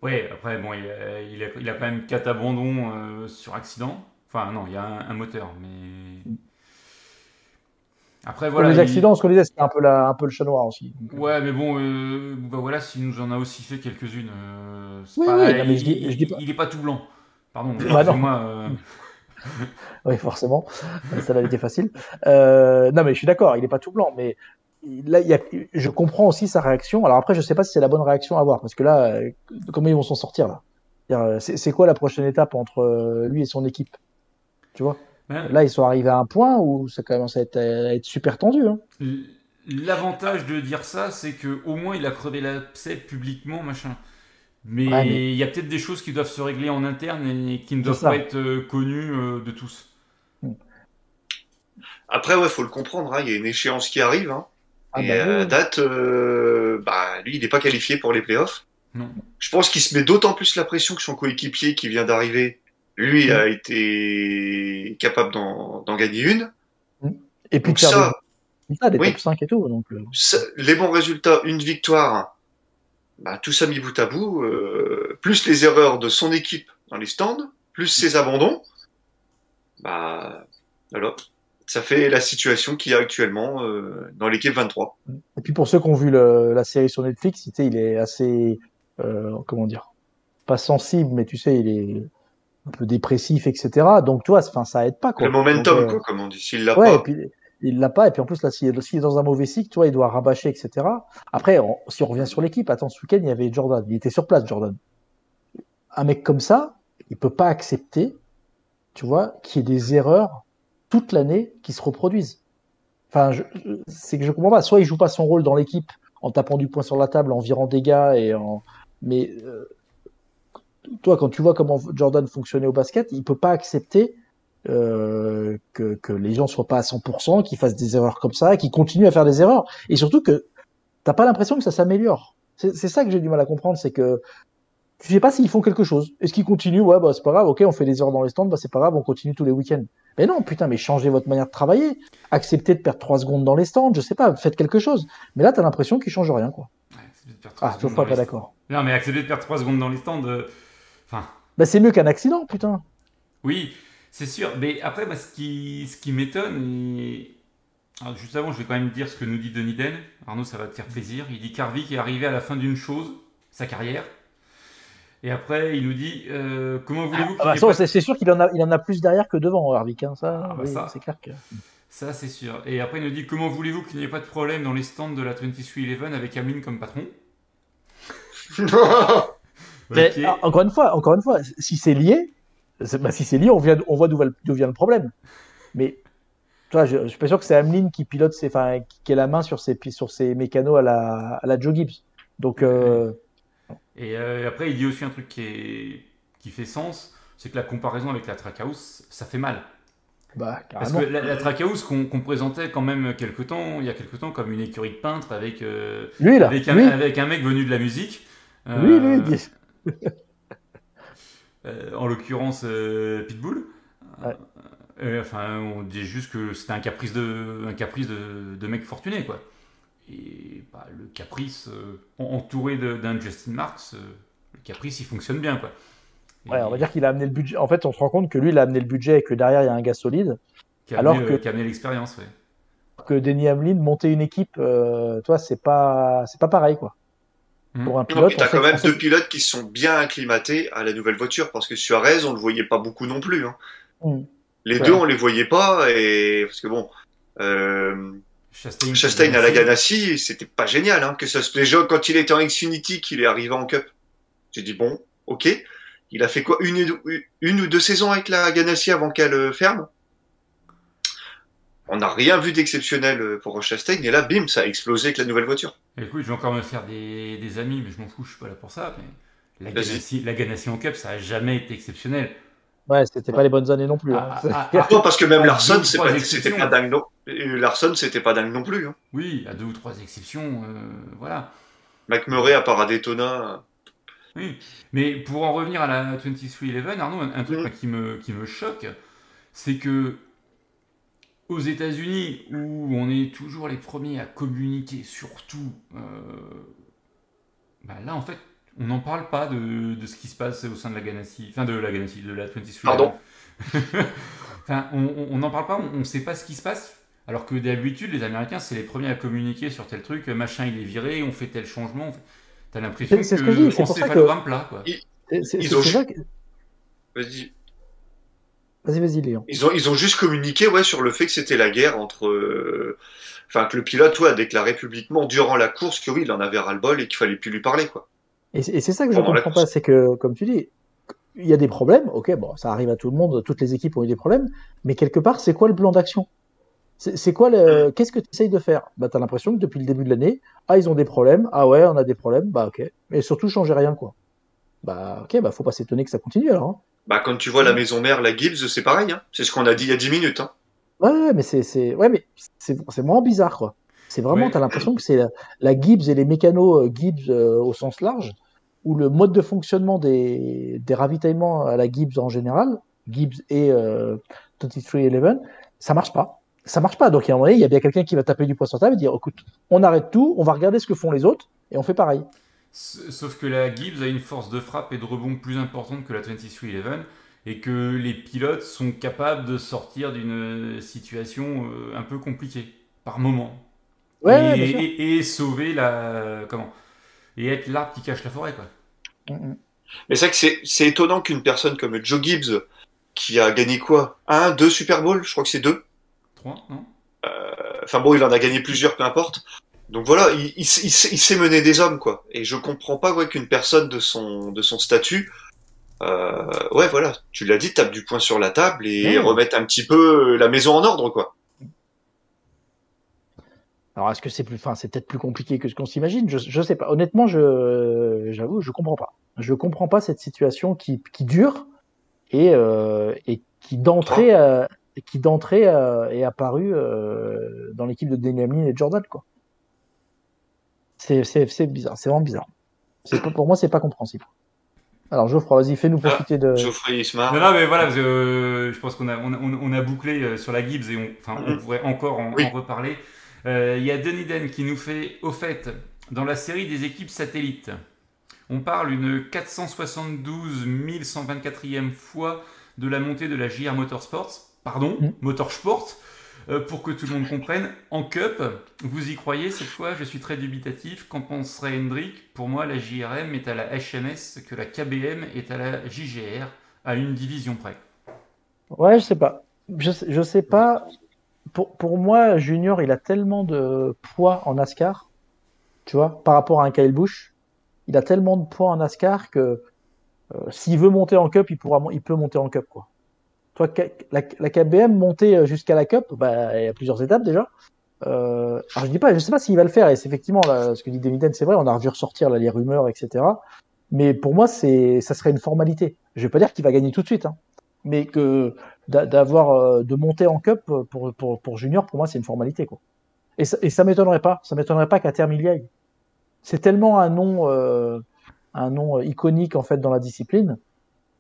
Ouais, après, bon, il a, il a, il a quand même 4 abandons euh, sur accident. Enfin, non, il y a un, un moteur, mais. Après, Voilà, les il- accidents, ce qu'on disait, c'était un peu, la, un peu le chat noir aussi. Donc, euh, Ouais, mais bon, euh, bah voilà, s'il nous en a aussi fait quelques-unes. euh, c'est Oui, pas- oui, il, je dis- je dis pas- il est pas tout blanc. Pardon, Bah non. excuse-moi. euh, Oui, forcément. Ça a été facile. Non, mais je suis d'accord, il n'est pas tout blanc. Mais là, il y a, je comprends aussi sa réaction. Alors après, je sais pas si c'est la bonne réaction à avoir. Parce que là, comment ils vont s'en sortir là? C'est quoi la prochaine étape entre lui et son équipe? Tu vois? Là, ils sont arrivés à un point où ça commence à être, à être super tendu. Hein. L'avantage de dire ça, c'est que au moins il a crevé l'abcès publiquement, machin. Mais il Ouais, mais- y a peut-être des choses qui doivent se régler en interne et qui ne doivent pas être euh, connues euh, de tous. Après, ouais, faut le comprendre, hein, il y a une échéance qui arrive. Hein, Ah, et bah, à date, euh, bah, lui, il n'est pas qualifié pour les playoffs. Non. Je pense qu'il se met d'autant plus la pression que son coéquipier qui vient d'arriver, lui, a été capable d'en gagner une. Et puis Donc ça, des, oui. top 5 et tout. Donc, euh, ça- les bons résultats, une victoire, bah, tout ça mis bout à bout, euh, plus les erreurs de son équipe dans les stands, plus ses abandons, bah, alors, ça fait la situation qu'il y a actuellement euh, dans l'équipe 23. Et puis pour ceux qui ont vu le- la série sur Netflix, il est assez, euh, comment dire, pas sensible, mais tu sais, il est un peu dépressif, etc. Donc toi, enfin, ça aide pas quoi. Le momentum, Donc, euh, quoi, comme on dit. S'il l'a Ouais, et pas, puis il l'a pas. Et puis en plus là, s'il est, dans un mauvais cycle, tu vois, il doit rabâcher, etc. Après, on- si on revient sur l'équipe, attends, ce week-end, il y avait Jordan. Il était sur place, Jordan. Un mec comme ça, il peut pas accepter, tu vois, qu'il y ait des erreurs toute l'année qui se reproduisent. Enfin, c'est que je comprends pas. Soit il joue pas son rôle dans l'équipe en tapant du poing sur la table, en virant des gars et en. Mais euh, toi, quand tu vois comment Jordan fonctionnait au basket, il peut pas accepter euh, que, que les gens soient pas à 100%, qu'ils fassent des erreurs comme ça, qu'ils continuent à faire des erreurs, et surtout que t'as pas l'impression que ça s'améliore. C'est ça que j'ai du mal à comprendre, c'est que tu sais pas s'ils font quelque chose. Est-ce qu'ils continuent? Ouais, bah c'est pas grave. Ok, on fait des erreurs dans les stands, bah c'est pas grave, on continue tous les week-ends. Mais non, putain, mais changez votre manière de travailler. Acceptez de perdre trois secondes dans les stands, je sais pas, faites quelque chose. Mais là, t'as l'impression qu'ils changent rien, quoi. Ouais, de perdre Ah, dans pas les- d'accord. Non, mais accepter de perdre 3 secondes dans les stands. euh, Enfin, Bah c'est mieux qu'un accident, putain. oui, c'est sûr. Mais après, bah, ce qui, ce qui m'étonne, et... Alors, juste avant, je vais quand même dire ce que nous dit Denis Den. Arnaud, ça va te faire plaisir. Il dit qu'Harvick est arrivé à la fin d'une chose, sa carrière. Et après, il nous dit euh, Comment voulez-vous qu'il Ah bah, n'y ait ça, pas- c'est c'est sûr qu'il en a, il en a plus derrière que devant, Harvick. Hein, ça, Ah, bah, oui, ça. c'est clair que. Ça, c'est sûr. Et après, il nous dit Comment voulez-vous qu'il n'y ait pas de problème dans les stands de la 23-11 avec Hamlin comme patron? Mais, encore une fois, encore une fois, si c'est lié, bah, si c'est lié, on, vient, on voit d'où va le- d'où vient le problème. Mais je, je suis pas sûr que c'est Hamlin qui pilote, ses, enfin, qui, a la main sur ses, pi- sur ses mécanos à la, à la Joe Gibbs. Donc, euh, Et euh, après, il dit aussi un truc qui, est... qui fait sens c'est que la comparaison avec la Trackhouse, ça fait mal. bah, Parce que la, la Trackhouse qu'on qu'on présentait quand même quelque temps, il y a quelque temps comme une écurie de peintre avec, euh, Lui, là, avec, un, lui, avec un mec venu de la musique. Euh, lui, euh, en l'occurrence euh, Pitbull. Ouais. Euh, enfin, on dit juste que c'était un caprice de, un caprice de, de mec fortuné, quoi. Et bah, le caprice, en- entouré d'un Justin Marks, le caprice, il fonctionne bien, quoi. Et ouais, on va dire qu'il a amené le budget. En fait, on se rend compte que lui, il a amené le budget et que derrière, il y a un gars solide. qui a alors amené, que- qui a amené l'expérience, ouais. Que Denny Hamlin, monter une équipe, toi, c'est pas, c'est pas pareil, quoi. Mhm. Pour un pilote, on sait- quand même deux pilotes qui sont bien acclimatés à la nouvelle voiture, parce que Suarez, on le voyait pas beaucoup non plus. Hein. Mm. Les Ouais. deux, on les voyait pas, et parce que bon, euh, Chastain, Chastain à la Ganassi, c'était pas génial, hein, que ça se déjà quand il était en Xfinity, qu'il est arrivé en Cup. J'ai dit bon, ok. Il a fait quoi une, une ou deux saisons avec la Ganassi avant qu'elle ferme? On n'a rien vu d'exceptionnel euh, pour Chastain, et là, bim, ça a explosé avec la nouvelle voiture. Écoute, je vais encore me faire des, des amis, mais je m'en fous, je suis pas là pour ça. Mais la. Ganassi, la Ganassi en Cup, ça a jamais été exceptionnel. Ouais, c'était pas les bonnes années non plus. hein. Ah, ah, ah, Non, parce que même Larson, pas- c'était exceptions. pas dingue non. Et Larson, c'était pas dingue non plus. Hein. Oui, à deux ou trois exceptions, euh, voilà. McMurray, à part à Daytona. Oui, mais pour en revenir à la 23-11, Arnaud, un, un truc Mm. moi, qui, me, qui me choque, c'est que aux États-Unis, où on est toujours les premiers à communiquer sur tout, euh, bah là en fait, on n'en parle pas de, de ce qui se passe au sein de la Ganassi, enfin de la Ganassi, de la 23 Pardon? Enfin, on n'en parle pas, on ne sait pas ce qui se passe. Alors que d'habitude, les Américains, c'est les premiers à communiquer sur tel truc, machin il est viré, on fait tel changement. on fait- T'as l'impression C'est- c'est ce que, que je dis, c'est pour ça que- plat, quoi. Ils c'est ont- ça que- Vas-y. Vas-y, vas-y, Léon. Ils ont, ils ont juste communiqué ouais, sur le fait que c'était la guerre entre. euh, Enfin, que le pilote ouais, a déclaré publiquement durant la course que oui, il en avait ras-le-bol et qu'il fallait plus lui parler. quoi. Et c'est ça que je la comprends pas, c'est que, comme tu dis, il y a des problèmes, ok, bon, ça arrive à tout le monde, toutes les équipes ont eu des problèmes, mais quelque part, c'est quoi le plan d'action? C'est c'est quoi le. Qu'est-ce que tu essayes de faire? Bah, t'as l'impression que depuis le début de l'année, ah, ils ont des problèmes, ah ouais, on a des problèmes, bah, ok. Mais surtout, changez rien, quoi. Bah, ok, bah, faut pas s'étonner que ça continue, alors. hein. Bah, quand tu vois la maison mère, la Gibbs, c'est pareil. Hein. C'est ce qu'on a dit il y a 10 minutes. Hein. Ouais, mais c'est, ouais, mais c'est, bizarre, quoi. C'est vraiment, Ouais. t'as l'impression que c'est la, la Gibbs et les mécanos euh, Gibbs euh, au sens large, où le mode de fonctionnement des, des ravitaillements à la Gibbs en général, Gibbs et euh, 2311, ça marche pas. Ça marche pas. Donc, à un moment donné, il y a bien quelqu'un qui va taper du poing sur table et dire, écoute, on arrête tout, on va regarder ce que font les autres et on fait pareil. Sauf que la Gibbs a une force de frappe et de rebond plus importante que la 2311 et que les pilotes sont capables de sortir d'une situation euh, un peu compliquée par moment. Ouais, et, et- et sauver la. Comment Et être l'arbre qui cache la forêt, quoi. Mm, mm. Mais c'est vrai que c'est, c'est étonnant qu'une personne comme Joe Gibbs, qui a gagné quoi? Un, deux Super Bowl Je crois que c'est deux. 3, non? Enfin bon, il en a gagné plusieurs, peu importe. Donc voilà, il, il, s- il s- il sait mener des hommes, quoi. Et je comprends pas ouais, qu'une personne de son, de son statut, euh, ouais, voilà, tu l'as dit, tape du poing sur la table et Ouais. remette un petit peu la maison en ordre, quoi. Alors, est-ce que c'est plus, enfin, c'est peut-être plus compliqué que ce qu'on s'imagine? Je, je sais pas. Honnêtement, je, j'avoue, je comprends pas. Je comprends pas cette situation qui, qui dure et, euh, et qui d'entrée, euh, qui d'entrée euh, est apparue euh, dans l'équipe de Hamlin et Jordan, quoi. C'est, bizarre. C'est vraiment bizarre. Pas, pour moi, c'est pas compréhensible. Alors, Geoffroy, vas-y, fais-nous profiter de. Geoffrey Ismar. Non, non, mais voilà, euh, je pense qu'on a, on a, on a bouclé euh, sur la Gibbs et on, enfin, on Mhm. pourrait encore en, Oui. en reparler. Euh, Il y a Denis Den qui nous fait, au fait, dans la série des équipes satellites, on parle une 472 124e fois de la montée de la JR Motorsports, pardon, Mhm. Motorsport, pour que tout le monde comprenne. En Cup, vous y croyez cette fois Je suis très dubitatif. Qu'en penserait Hendrik? Pour moi, la JRM est à la HMS que la KBM est à la JGR, à une division près. Ouais, je sais pas. Je, sais- sais pas. Pour, moi, Junior, il a tellement de poids en NASCAR, tu vois, par rapport à un Kyle Busch. Il a tellement de poids en NASCAR que euh, s'il veut monter en Cup, il pourra, il peut monter en Cup, quoi. Toi, la, la KBM monter euh, jusqu'à la Cup, bah, il y a plusieurs étapes déjà. Euh, alors je dis pas, je sais pas s'il va le faire. Et c'est effectivement ce que dit Demiden, c'est vrai. On a revu ressortir là, les rumeurs, etc. Mais pour moi, c'est, ça serait une formalité. Je vais pas dire qu'il va gagner tout de suite, hein, mais que d'a- d'avoir euh, de monter en cup pour, pour, junior pour moi c'est une formalité quoi et ça, et ça m'étonnerait pas ça m'étonnerait pas qu'à terme il y aille c'est tellement un nom un nom iconique en fait dans la discipline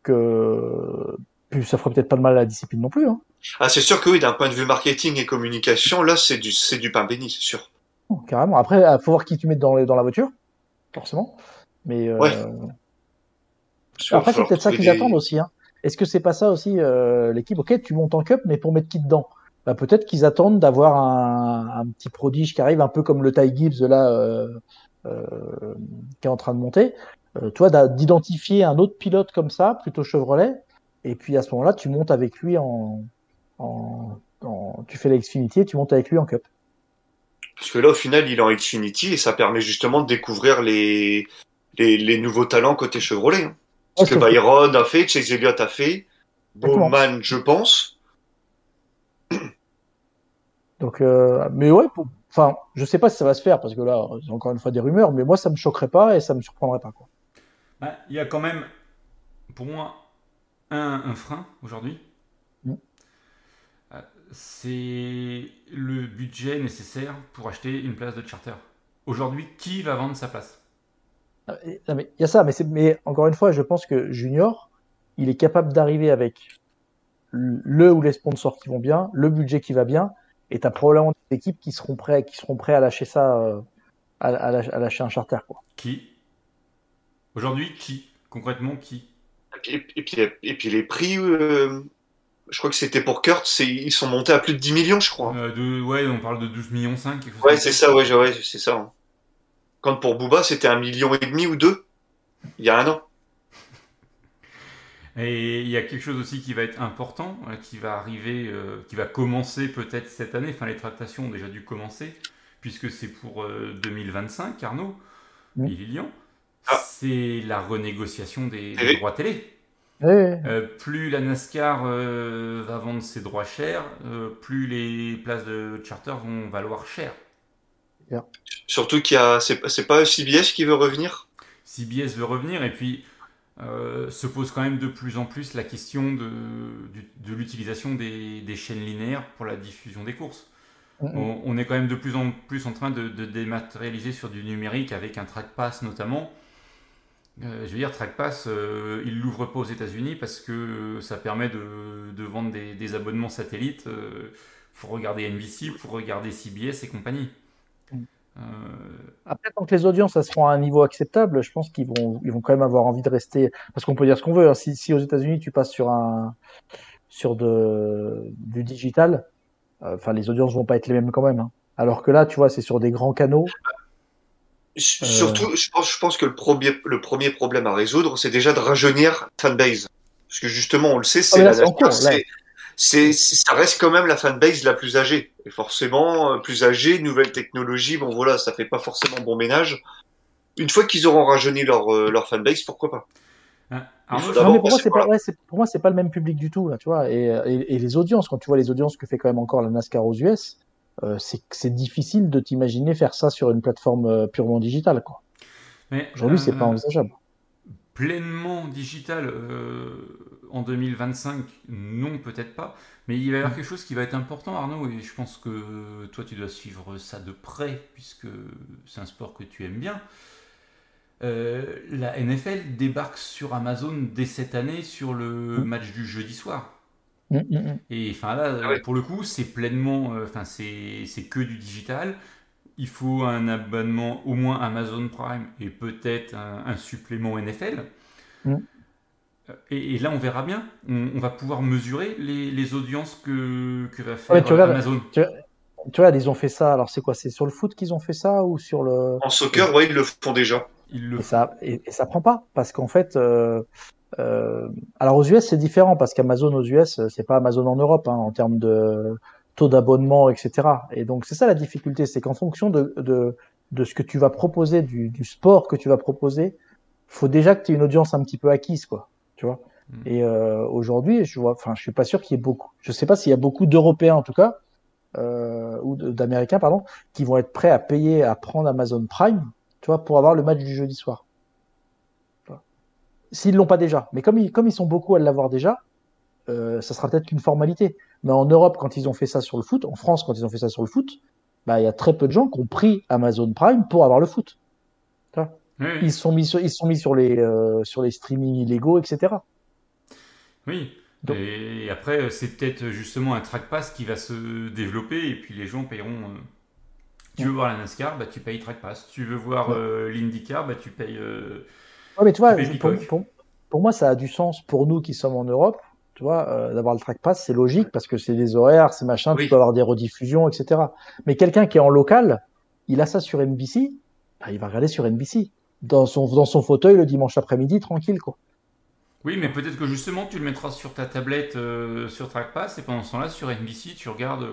que puis ça ferait peut-être pas de mal à la discipline non plus hein. Ah, c'est sûr que oui, d'un point de vue marketing et communication, là, c'est du, c'est du pain béni, c'est sûr. Oh, carrément après euh, faut voir qui tu mets dans, les- dans la voiture forcément mais euh, Ouais. Après c'est peut-être ça qu'ils des- attendent aussi hein. est-ce que c'est pas ça aussi euh, l'équipe? Ok tu montes en cup mais pour mettre qui dedans? Bah, peut-être qu'ils attendent d'avoir un, un petit prodige qui arrive un peu comme le Ty Gibbs là euh, euh, qui est en train de monter euh, toi d'identifier un autre pilote comme ça plutôt Chevrolet et puis à ce moment-là tu montes avec lui en, en, en- tu fais la Xfinity et tu montes avec lui en cup Parce que là, au final, il est en Xfinity et ça permet justement de découvrir les, les, les nouveaux talents côté Chevrolet. hein. Ce que Byron a fait, Chase Elliott a fait. Bowman, je pense. Donc, euh, mais ouais, pour- enfin, je sais pas si ça va se faire parce que là, c'est encore une fois des rumeurs, mais moi, ça me choquerait pas et ça me surprendrait pas, quoi. Bah, Il y a quand même, pour moi, un, un frein aujourd'hui. Euh, C'est le budget nécessaire pour acheter une place de charter. Aujourd'hui, qui va vendre sa place? Ah, il y a ça, mais, encore une fois, je pense que Junior, il est capable d'arriver avec le ou les sponsors qui vont bien, le budget qui va bien, et tu as probablement des équipes qui seront prêts, qui seront prêts à lâcher ça, euh, à, à lâcher, à lâcher un charter. Quoi. Qui? Aujourd'hui, qui? Concrètement, qui? Et puis, et puis, et puis les prix, euh, je crois que c'était pour Kurt, ils sont montés à plus de 10 millions, je crois. Euh, de, Ouais, on parle de 12 millions 5. quelque chose Ouais, c'est ça, ouais, c'est ça. hein. Quand pour Booba, c'était un million et demi ou deux, il y a un an. Et il y a quelque chose aussi qui va être important, euh, qui va arriver, euh, qui va commencer peut-être cette année. Enfin, les tractations ont déjà dû commencer, puisque c'est pour euh, 2025, Arnaud et Lilian. C'est la renégociation des, droits télé. Euh, plus la NASCAR euh, va vendre ses droits chers, euh, plus les places de charter vont valoir cher. Surtout qu'il y a, c'est c'est pas CBS qui veut revenir? CBS veut revenir et puis euh, se pose quand même de plus en plus la question de, l'utilisation des, des chaînes linéaires pour la diffusion des courses. On, on est quand même de plus en plus en train de, de dématérialiser sur du numérique avec un track pass notamment. Euh, je veux dire, track pass, euh, ils l'ouvrent pas aux États-Unis parce que ça permet de, vendre des, abonnements satellites euh, pour regarder NBC, pour regarder CBS et compagnie. Euh, Après, tant que les audiences seront à un niveau acceptable, je pense qu'ils vont, ils vont quand même avoir envie de rester. Parce qu'on peut dire ce qu'on veut. hein. Si, si aux États-Unis tu passes sur un, sur du digital, euh, enfin les audiences vont pas être les mêmes quand même. hein. Alors que là, tu vois, c'est sur des grands canaux. Euh. Surtout, je pense, je pense que le premier, le premier problème à résoudre, c'est déjà de rajeunir fanbase. Parce que justement, on le sait, c'est la cours, c'est- ça reste quand même la fanbase la plus âgée. Et forcément, euh, plus âgée, nouvelle technologie, bon voilà, ça fait pas forcément bon ménage. Une fois qu'ils auront rajeuni leur, euh, leur fanbase, pourquoi pas? Non, mais pour moi, c'est pas, ouais, c'est, pour moi, c'est pas le même public du tout, là, tu vois. Et, et, et les audiences, quand tu vois les audiences que fait quand même encore la NASCAR aux US, euh, c'est, difficile de t'imaginer faire ça sur une plateforme euh, purement digitale, quoi. Aujourd'hui, c'est euh, pas envisageable. pleinement digital euh, en 2025, non, peut-être pas. Mais il va y avoir quelque chose qui va être important, Arnaud, et je pense que toi, tu dois suivre ça de près, puisque c'est un sport que tu aimes bien. Euh, la NFL débarque sur Amazon dès cette année sur le Mm. match du jeudi soir. Mm, mm, mm. Et enfin là, Ah ouais. pour le coup, c'est pleinement, euh, enfin c'est c'est que du digital. Il faut un abonnement au moins Amazon Prime et peut-être un, un supplément NFL. Euh, Et, et là, on verra bien. On, on va pouvoir mesurer les, les audiences que, que va faire Ouais, tu euh, regardes- Amazon. Tu vois, ils ont fait ça. Alors, c'est quoi? C'est sur le foot qu'ils ont fait ça ou sur le. En soccer, ouais, ils le font déjà. Ils le Et font. ça, et, et ça prend pas. Parce qu'en fait, euh, euh, alors aux US, c'est différent parce qu'Amazon aux US, euh, c'est pas Amazon en Europe, hein, en termes de taux d'abonnement, etc. Et donc, c'est ça la difficulté. C'est qu'en fonction de, de, de ce que tu vas proposer, du, du sport que tu vas proposer, faut déjà que tu aies une audience un petit peu acquise, quoi. Tu vois? Mm. Et euh, aujourd'hui, je vois, enfin, je suis pas sûr qu'il y ait beaucoup. Je sais pas s'il y a beaucoup d'Européens, en tout cas, euh, ou d'Américains, pardon, qui vont être prêts à payer, à prendre Amazon Prime, tu vois, pour avoir le match du jeudi soir. S'ils l'ont pas déjà. Mais comme ils, comme ils sont beaucoup à l'avoir déjà, euh, ça sera peut-être qu'une formalité. Mais en Europe, quand ils ont fait ça sur le foot, en France, quand ils ont fait ça sur le foot, bah, il y a très peu de gens qui ont pris Amazon Prime pour avoir le foot. Oui. Ils se sont mis sur, ils sont mis sur les, euh, sur les streamings illégaux, etc. Oui. Donc- Et après, euh, c'est peut-être justement un track pass qui va se développer et puis les gens paieront. euh, Tu veux voir la NASCAR, bah, tu payes track pass. Tu veux voir Ouais. euh, l'IndyCar, bah, tu payes. Ouais, mais tu vois, pour, Peacock. pour, pour moi, ça a du sens pour nous qui sommes en Europe, tu vois, euh, d'avoir le track pass, c'est logique parce que c'est des horaires, c'est machin, Oui. tu peux avoir des rediffusions, etc. Mais quelqu'un qui est en local, il a ça sur NBC, bah, il va regarder sur NBC, dans son, dans son fauteuil le dimanche après-midi, tranquille, quoi. Oui, mais peut-être que justement tu le mettras sur ta tablette euh, sur Trackpass et pendant ce temps-là sur NBC tu regardes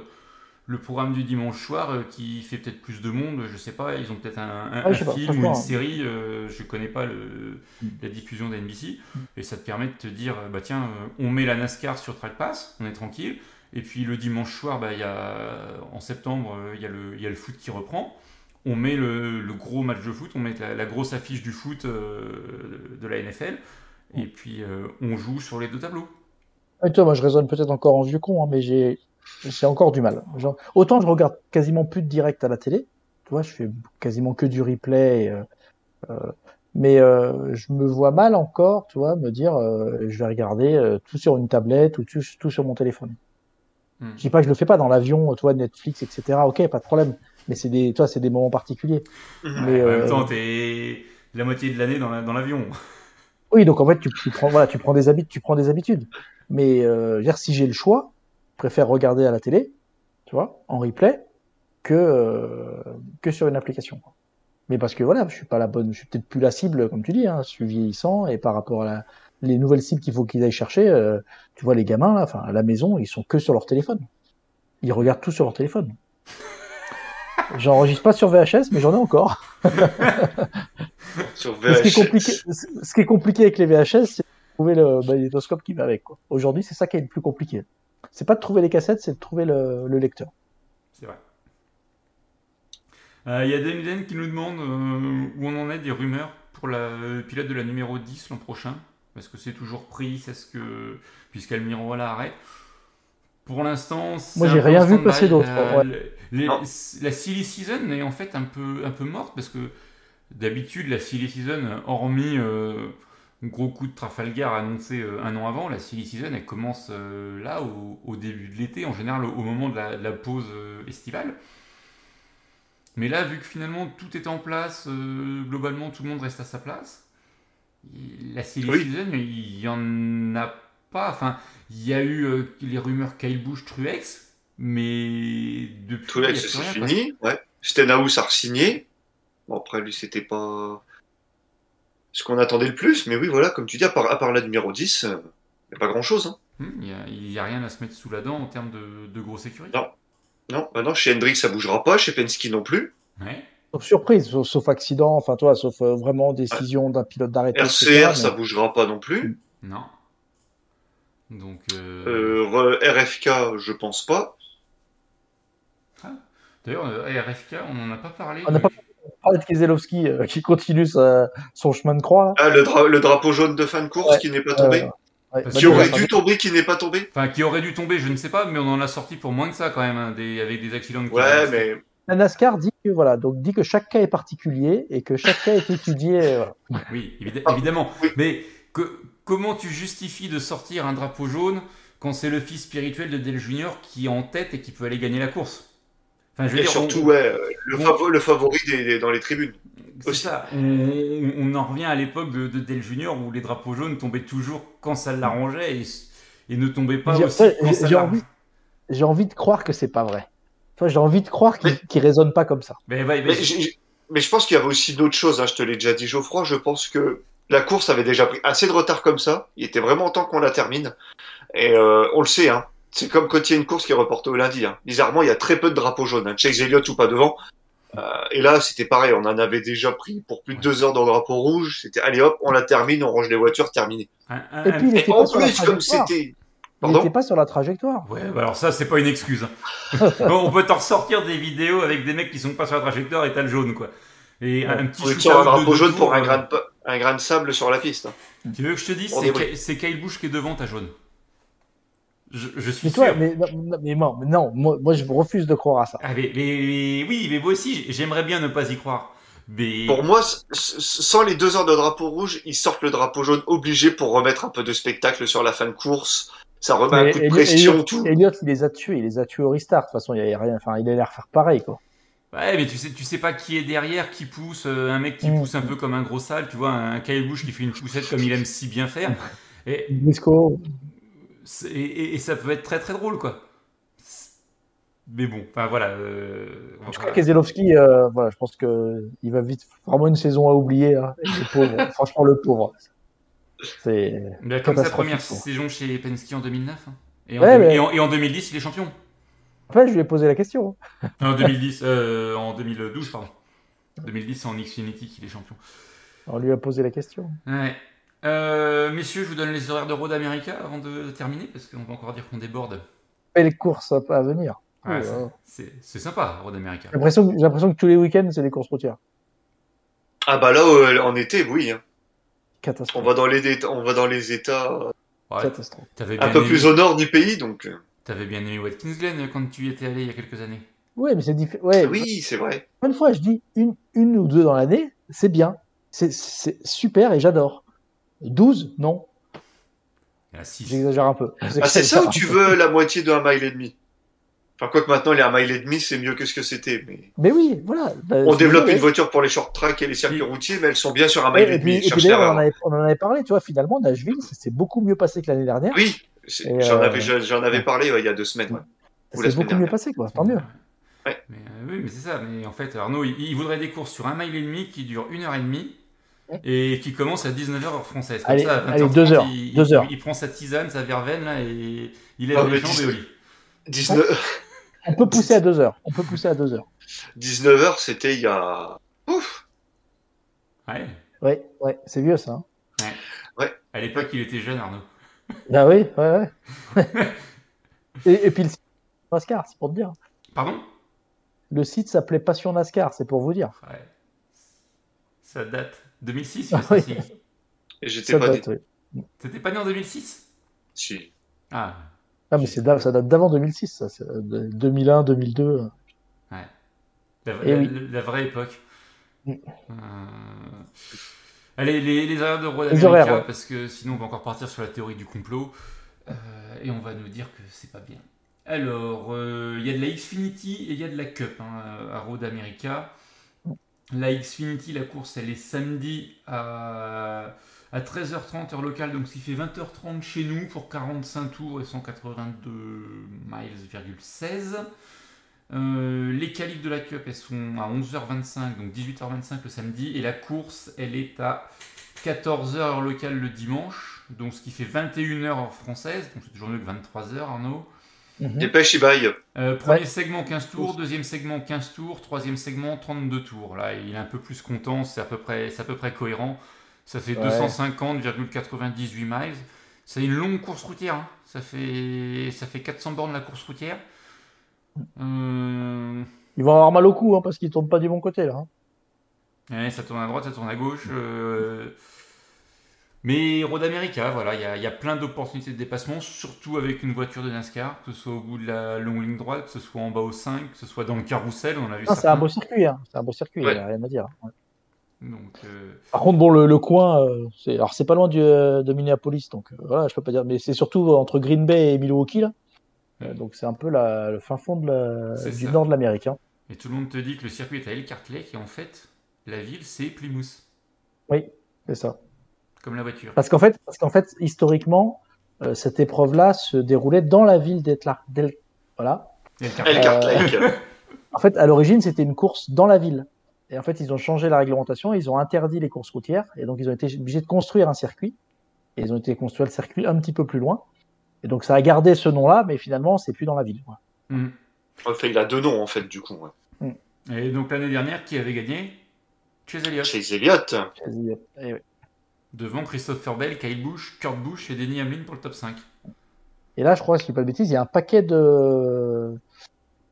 le programme du dimanche soir euh, qui fait peut-être plus de monde, je sais pas, ils ont peut-être un, un- Ah, je un sais pas, film ou une hein. série, euh, je connais pas le, Mm. la diffusion d'NBC Mm. et ça te permet de te dire bah tiens euh, on met la NASCAR sur Trackpass, on est tranquille et puis le dimanche soir bah il y a en septembre euh, il y a le y a le foot qui reprend. On met le, le gros match de foot, on met la, la grosse affiche du foot de la NFL. Et puis euh, on joue sur les deux tableaux. Et toi, moi, je raisonne peut-être encore en vieux con, hein, mais j'ai j'ai encore du mal. Genre, autant je regarde quasiment plus de direct à la télé, tu vois, je fais quasiment que du replay, et, euh, euh, mais euh, je me vois mal encore, tu vois, me dire, euh, je vais regarder tout sur une tablette ou tout, tout sur mon téléphone. Hmm. Je dis pas que je le fais pas dans l'avion, toi, Netflix, etc. Ok, pas de problème. Mais c'est des, toi, c'est des moments particuliers. Mais, en même temps, t'es la moitié de l'année dans la- dans l'avion. Oui, donc en fait, tu, tu prends, voilà, tu prends des habitudes, tu prends des habitudes. Mais dire, si j'ai le choix, préfère regarder à la télé, tu vois, en replay, que euh, que sur une application. quoi. Mais parce que voilà, je suis pas la bonne, je suis peut-être plus la cible, comme tu dis, hein, je suis vieillissant et par rapport à la, les nouvelles cibles qu'il faut qu'ils aillent chercher, euh, tu vois, les gamins là, enfin à la maison, ils sont que sur leur téléphone. Ils regardent tout sur leur téléphone. J'enregistre pas sur VHS, mais j'en ai encore. Sur ce qui est compliqué, ce qui est compliqué avec les VHS, c'est de trouver le magnétoscope qui va avec. Aujourd'hui, c'est ça qui est le plus compliqué. C'est pas de trouver les cassettes, c'est de trouver le, le lecteur. C'est vrai. Euh, Il y a Demiden qui nous demande euh, où on en est des rumeurs pour la euh, pilote de la numéro 10 l'an prochain. Est-ce que c'est toujours pris? Est-ce que puisqu'Almiro la arrête Pour l'instant, c'est Moi, j'ai rien en vu passer d'autre, ouais. la silly season est en fait un peu un peu morte parce que d'habitude la silly season, hormis euh, gros coup de Trafalgar annoncé euh, un an avant, la silly season elle commence euh, là au, au début de l'été, en général au, moment de la, de la pause euh, estivale. Mais là, vu que finalement tout est en place, globalement tout le monde reste à sa place, la silly Oui. season, il y en a pas. Enfin, il y a eu euh, les rumeurs Kyle Busch, Truex, mais depuis. Truex, c'est fini. Ouais. Stenhouse a re-signé. Bon, après, lui, c'était pas ce qu'on attendait le plus. Mais oui, voilà, comme tu dis, à part, à part la numéro 10, il n'y a pas grand-chose. Hein. Hum, Il n'y a, il y a rien à se mettre sous la dent en termes de, de grosse sécurité. Non. Non, bah non, chez Hendrick, ça bougera pas. Chez Penske non plus. Ouais. Sauf surprise, sauf, sauf accident, enfin toi, sauf euh, vraiment décision d'un pilote d'arrêter. etc., RCR, mais- ça bougera pas non plus. Non. Donc. euh, Euh, RFK, je pense pas. D'ailleurs, euh, RFK, on n'en a pas parlé. On n'a pas parlé de Keselowski euh, qui continue sa- son chemin de croix. là. Ah, le, dra- le drapeau jaune de fin de course Ouais. qui n'est pas tombé. Euh, ouais, bah, qui aurait dû tomber, qui n'est pas tombé. Enfin, qui aurait dû tomber, je ne sais pas, mais on en a sorti pour moins que ça quand même, hein, des, avec des accidents de Ouais, mais La NASCAR dit que voilà, donc dit que chaque cas est particulier et que chaque cas est étudié. euh. Oui, évid- Ah, évidemment. oui. Mais que- comment tu justifies de sortir un drapeau jaune quand c'est le fils spirituel de Dale Junior qui est en tête et qui peut aller gagner la course? Enfin, je veux et dire, surtout, on- ouais, le, on- favo- le favori des, des- dans les tribunes. c'est aussi. ça. On, en revient à l'époque de, de Dale Junior où les drapeaux jaunes tombaient toujours quand ça l'arrangeait et, et ne tombaient pas J'ai aussi quand j'ai- ça j'ai l'arrangeait. envie, j'ai envie de croire que c'est pas vrai. Toi, j'ai envie de croire qu'il Mais- qu'il raisonne pas comme ça. Mais, ouais, mais- Mais, j'ai- mais je pense qu'il y avait aussi d'autres choses, hein, je te l'ai déjà dit, Geoffroy. Je pense que la course avait déjà pris assez de retard comme ça. Il était vraiment temps qu'on la termine. Et euh, on le sait, hein. C'est comme quand il y a une course qui est reportée au lundi. Hein. Bizarrement, il y a très peu de drapeaux jaunes. Hein. Chase Elliott ou pas devant. Euh, et là, c'était pareil. On en avait déjà pris pour plus de deux heures dans le drapeau rouge. C'était allez hop, on la termine, on range les voitures, terminé. Et puis, il Et en pas sur la plus, comme trajectoire. c'était... Il n'était pas sur la trajectoire. Ouais, bah alors ça, c'est pas une excuse. hein. bon, on peut t'en ressortir des vidéos avec des mecs qui sont pas sur la trajectoire et t'as le jaune, quoi. Et un, un petit un drapeau jaune pour un euh, grain, de, un grain de sable sur la piste. hein. Tu veux que je te dise, c'est. Kyle- c'est Kyle Busch qui est devant ta jaune. Je, je suis Mais toi, sûr. mais, non, mais non, mais non, moi, moi, je refuse de croire à ça. Ah, mais, mais- mais oui, mais moi aussi, j'aimerais bien ne pas y croire. Mais Pour moi, sans les deux heures de drapeau rouge, ils sortent le drapeau jaune obligé pour remettre un peu de spectacle sur la fin de course. Ça remet Mais un coup de Elliot- pression, Elliot- tout. Elliot, il les a tués, il les a tués au restart. De toute façon, il a rien, enfin, il a l'air faire pareil, quoi. ouais, mais tu sais, tu sais pas qui est derrière, qui pousse, euh, un mec qui Mm. pousse un peu comme un gros sale, tu vois, un Kyle Busch qui fait une poussette comme il aime si bien faire. Et, Briscoe, et, et ça peut être très très drôle, quoi. Mais bon, enfin voilà. euh, je crois voilà. que Keselowski, euh, voilà, je pense que il va vite, vraiment une saison à oublier, hein. Le pauvre, franchement, le pauvre. C'est, comme sa première saison chez Penske en 2009. hein. Et, en Ouais, deux- mais- et en, et en 2010, il est champion. après, je lui ai posé la question. En 2010, euh, en 2012, pardon. 2010, c'est en Xfinity qu'il est champion. On lui a posé la question. Ouais. Euh, messieurs, je vous donne les horaires de Road America avant de terminer, parce qu'on va encore dire qu'on déborde. Belle course à à venir. Ouais, Oh, c'est- sympa, Road America. J'ai l'impression, que- tous les week-ends, c'est des courses routières. Ah bah là, euh, en été, oui. hein. Catastrophe. On va dans les, on va dans les États euh, Ouais, Catastrophe. t'avais un bien peu aimé- plus au nord du pays, donc. T'avais bien aimé Watkins Glen quand tu y étais allé il y a quelques années. Ouais, mais c'est différent. Ouais, Oui, c'est vrai. Une fois, je dis une, une ou deux dans l'année, c'est bien. C'est super et j'adore. 12, non, Il y en a 6. j'exagère un peu. Ah, c'est ça ou tu veux la moitié d'un mile et demi? Enfin, quoi que maintenant, les 1 mile et demi, c'est mieux que ce que c'était. Mais... Mais oui, voilà. Bah, On c'est développe une voiture pour les short tracks et les circuits routiers, mais elles sont bien sur un mile et demi. et puis on, en avait, on en avait parlé, tu vois, finalement, Nashville, ça s'est beaucoup mieux passé que l'année dernière. Oui, c'est- j'en euh, avais, avais parlé ouais, il y a deux semaines. ouais. Semaine beaucoup mieux passé, quoi. Tant mieux. Ouais. Mais, euh, oui, mais c'est ça. Mais en fait, Arnaud, il, il voudrait des courses sur un mile et demi qui durent une heure et demie. Et qui commence à 19h heure française. Comme Allez, ça, à allez, 20h30, deux heures, Il, deux il- heures. il prend sa tisane, sa verveine là et il lève Ah, les jambes et au lit. 19, On peut pousser à deux heures. On peut pousser à deux heures. 19 heures, c'était il y a. Ouf Ouais. Ouais, ouais, c'est vieux, ça. hein. À l'époque, il était jeune, Arnaud. Bah oui, ouais, ouais. et, et puis le site NASCAR, c'est pour te dire. Pardon? Le site s'appelait Passion NASCAR, c'est pour vous dire. Ouais. Ça date. 2006, Ah oui. j'étais pas date, né. oui. T'étais pas né en 2006 Si. Ah, Ah, mais c'est da- ça date d'avant 2006, ça. c'est, euh, de- 2001, 2002. ouais. La, Eh la- oui. la- la vraie époque. Mm. Euh, Allez, les, les horaires de Road Les America, horaires, ouais. parce que sinon on va encore partir sur la théorie du complot euh, et on va nous dire que c'est pas bien. Alors, euh, il y a de la Xfinity et il y a de la Cup hein, à Road America. La Xfinity, la course, elle est samedi à, à 13h30 heure locale, donc ce qui fait 20h30 chez nous pour 45 tours et 182 miles,16. Euh, les qualifs de la Cup, elles sont à 11h25, donc 18h25 le samedi, et la course, elle est à 14h heure locale le dimanche, donc ce qui fait 21h heure française, donc c'est toujours mieux que 23h Arnaud. Mhm. Dépêche, Ibaï. Euh, premier Ouais. segment 15 tours, deuxième segment 15 tours, troisième segment 32 tours. Là, il est un peu plus content, c'est à peu près, c'est à peu près cohérent. Ça fait Ouais. 250,98 miles. C'est une longue course routière. hein. Ça fait, ça fait 400 bornes la course routière. Euh, Ils vont avoir mal au cou, hein, parce qu'ils tournent pas du bon côté, là. hein. ouais, ça tourne à droite, ça tourne à gauche. euh, Mais Road America, voilà, il y a, il y a plein d'opportunités de dépassement, surtout avec une voiture de NASCAR, que ce soit au bout de la longue ligne droite, que ce soit en bas au 5, que ce soit dans le carrousel, on a vu Ah, c'est un beau circuit, hein. C'est un beau circuit, Ouais. il y a rien à dire. Ouais. Donc, euh, Par contre, bon, le, le coin, euh, c'est, alors c'est pas loin du, euh, de Minneapolis, donc voilà, je peux pas dire, mais c'est surtout entre Green Bay et Milwaukee, là. Donc c'est un peu la, le fin fond de la, du ça. nord de l'Amérique. hein. et tout le monde te dit que le circuit est à Elkhart Lake, et en fait, la ville, c'est Plymouth, Oui, c'est ça. Comme la voiture. Parce qu'en fait, parce qu'en fait, historiquement, euh, cette épreuve-là se déroulait dans la ville d'Etlar. d'El- Voilà. Lake. Cartlake. En fait, à l'origine, c'était une course dans la ville. Et en fait, ils ont changé la réglementation, ils ont interdit les courses routières, et donc ils ont été obligés de construire un circuit. Et ils ont été construire le circuit un petit peu plus loin. Et donc ça a gardé ce nom-là, mais finalement, c'est plus dans la ville. quoi. Mhm. Enfin, il a deux noms, en fait, du coup. ouais. Et donc l'année dernière, qui avait gagné? Chase Elliott. Chase Elliott. Et ouais. Devant Christopher Bell, Kyle Busch, Kurt Busch et Denny Hamlin pour le top 5. Et là, je crois, si je dis pas de bêtises, il y a un paquet de euh,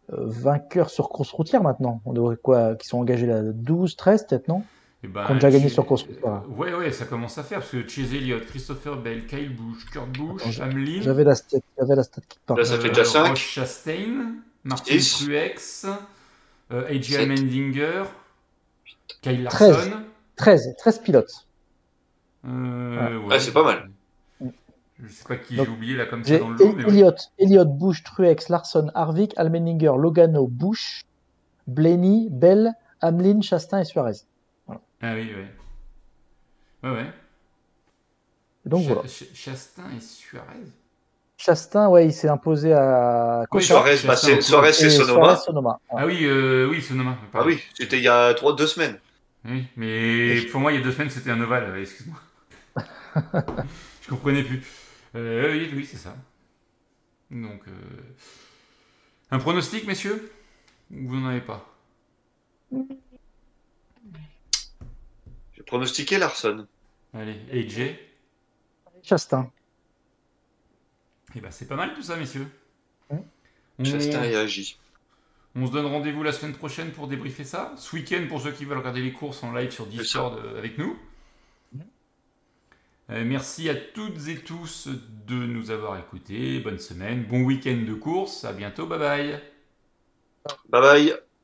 vainqueurs sur course routière maintenant. On devrait quoi Qui sont engagés là 12, 13 peut-être, non? Et ben, Qui ont déjà gagné sur course routière. Ouais, ouais, ça commence à faire parce que Chase Elliott, Christopher Bell, Kyle Busch, Kurt Busch, Attends, Hamlin, J'avais la stat, j'avais la stat qui part. Là, ça fait déjà cinq. Roche Chastain, Martin. Truex, euh, AJ. Mendinger, Kyle. Larson. 13, 13 pilotes. Euh, ouais. Ah, c'est pas mal. Je sais pas qui j'ai oublié là comme ça dans le lot, mais ouais. Elliott, Elliott, Bush, Truex, Larson, Harvick, Almenninger, Logano, Bush, Blaney, Bell, Hamlin, Chastain et Suarez. Ah oui, ouais. Ouais, donc voilà. Ch- Chastain et Suarez. Chastain, ouais, il s'est imposé à Oui, Suarez, bah, c'est Suarez, et c'est Suarez, Sonoma. Ouais. Ah oui, euh, oui, Sonoma. Ah oui, c'était il y a trois, deux semaines. Oui, mais pour moi, il y a deux semaines, c'était un ovale, euh, excuse-moi. Je comprenais plus. Euh, oui, oui, c'est ça. Donc, euh, un pronostic, messieurs? Ou vous n'en avez pas? J'ai pronostiqué Larson. Allez, AJ. Chastain. Eh ben, c'est pas mal tout ça, messieurs. Mm. On, Chastain et on se donne rendez-vous la semaine prochaine pour débriefer ça. Ce week-end, pour ceux qui veulent regarder les courses en live sur Discord euh, avec nous. Euh, merci à toutes et tous de nous avoir écoutés. Bonne semaine, bon week-end de course. À bientôt. Bye bye. Bye bye.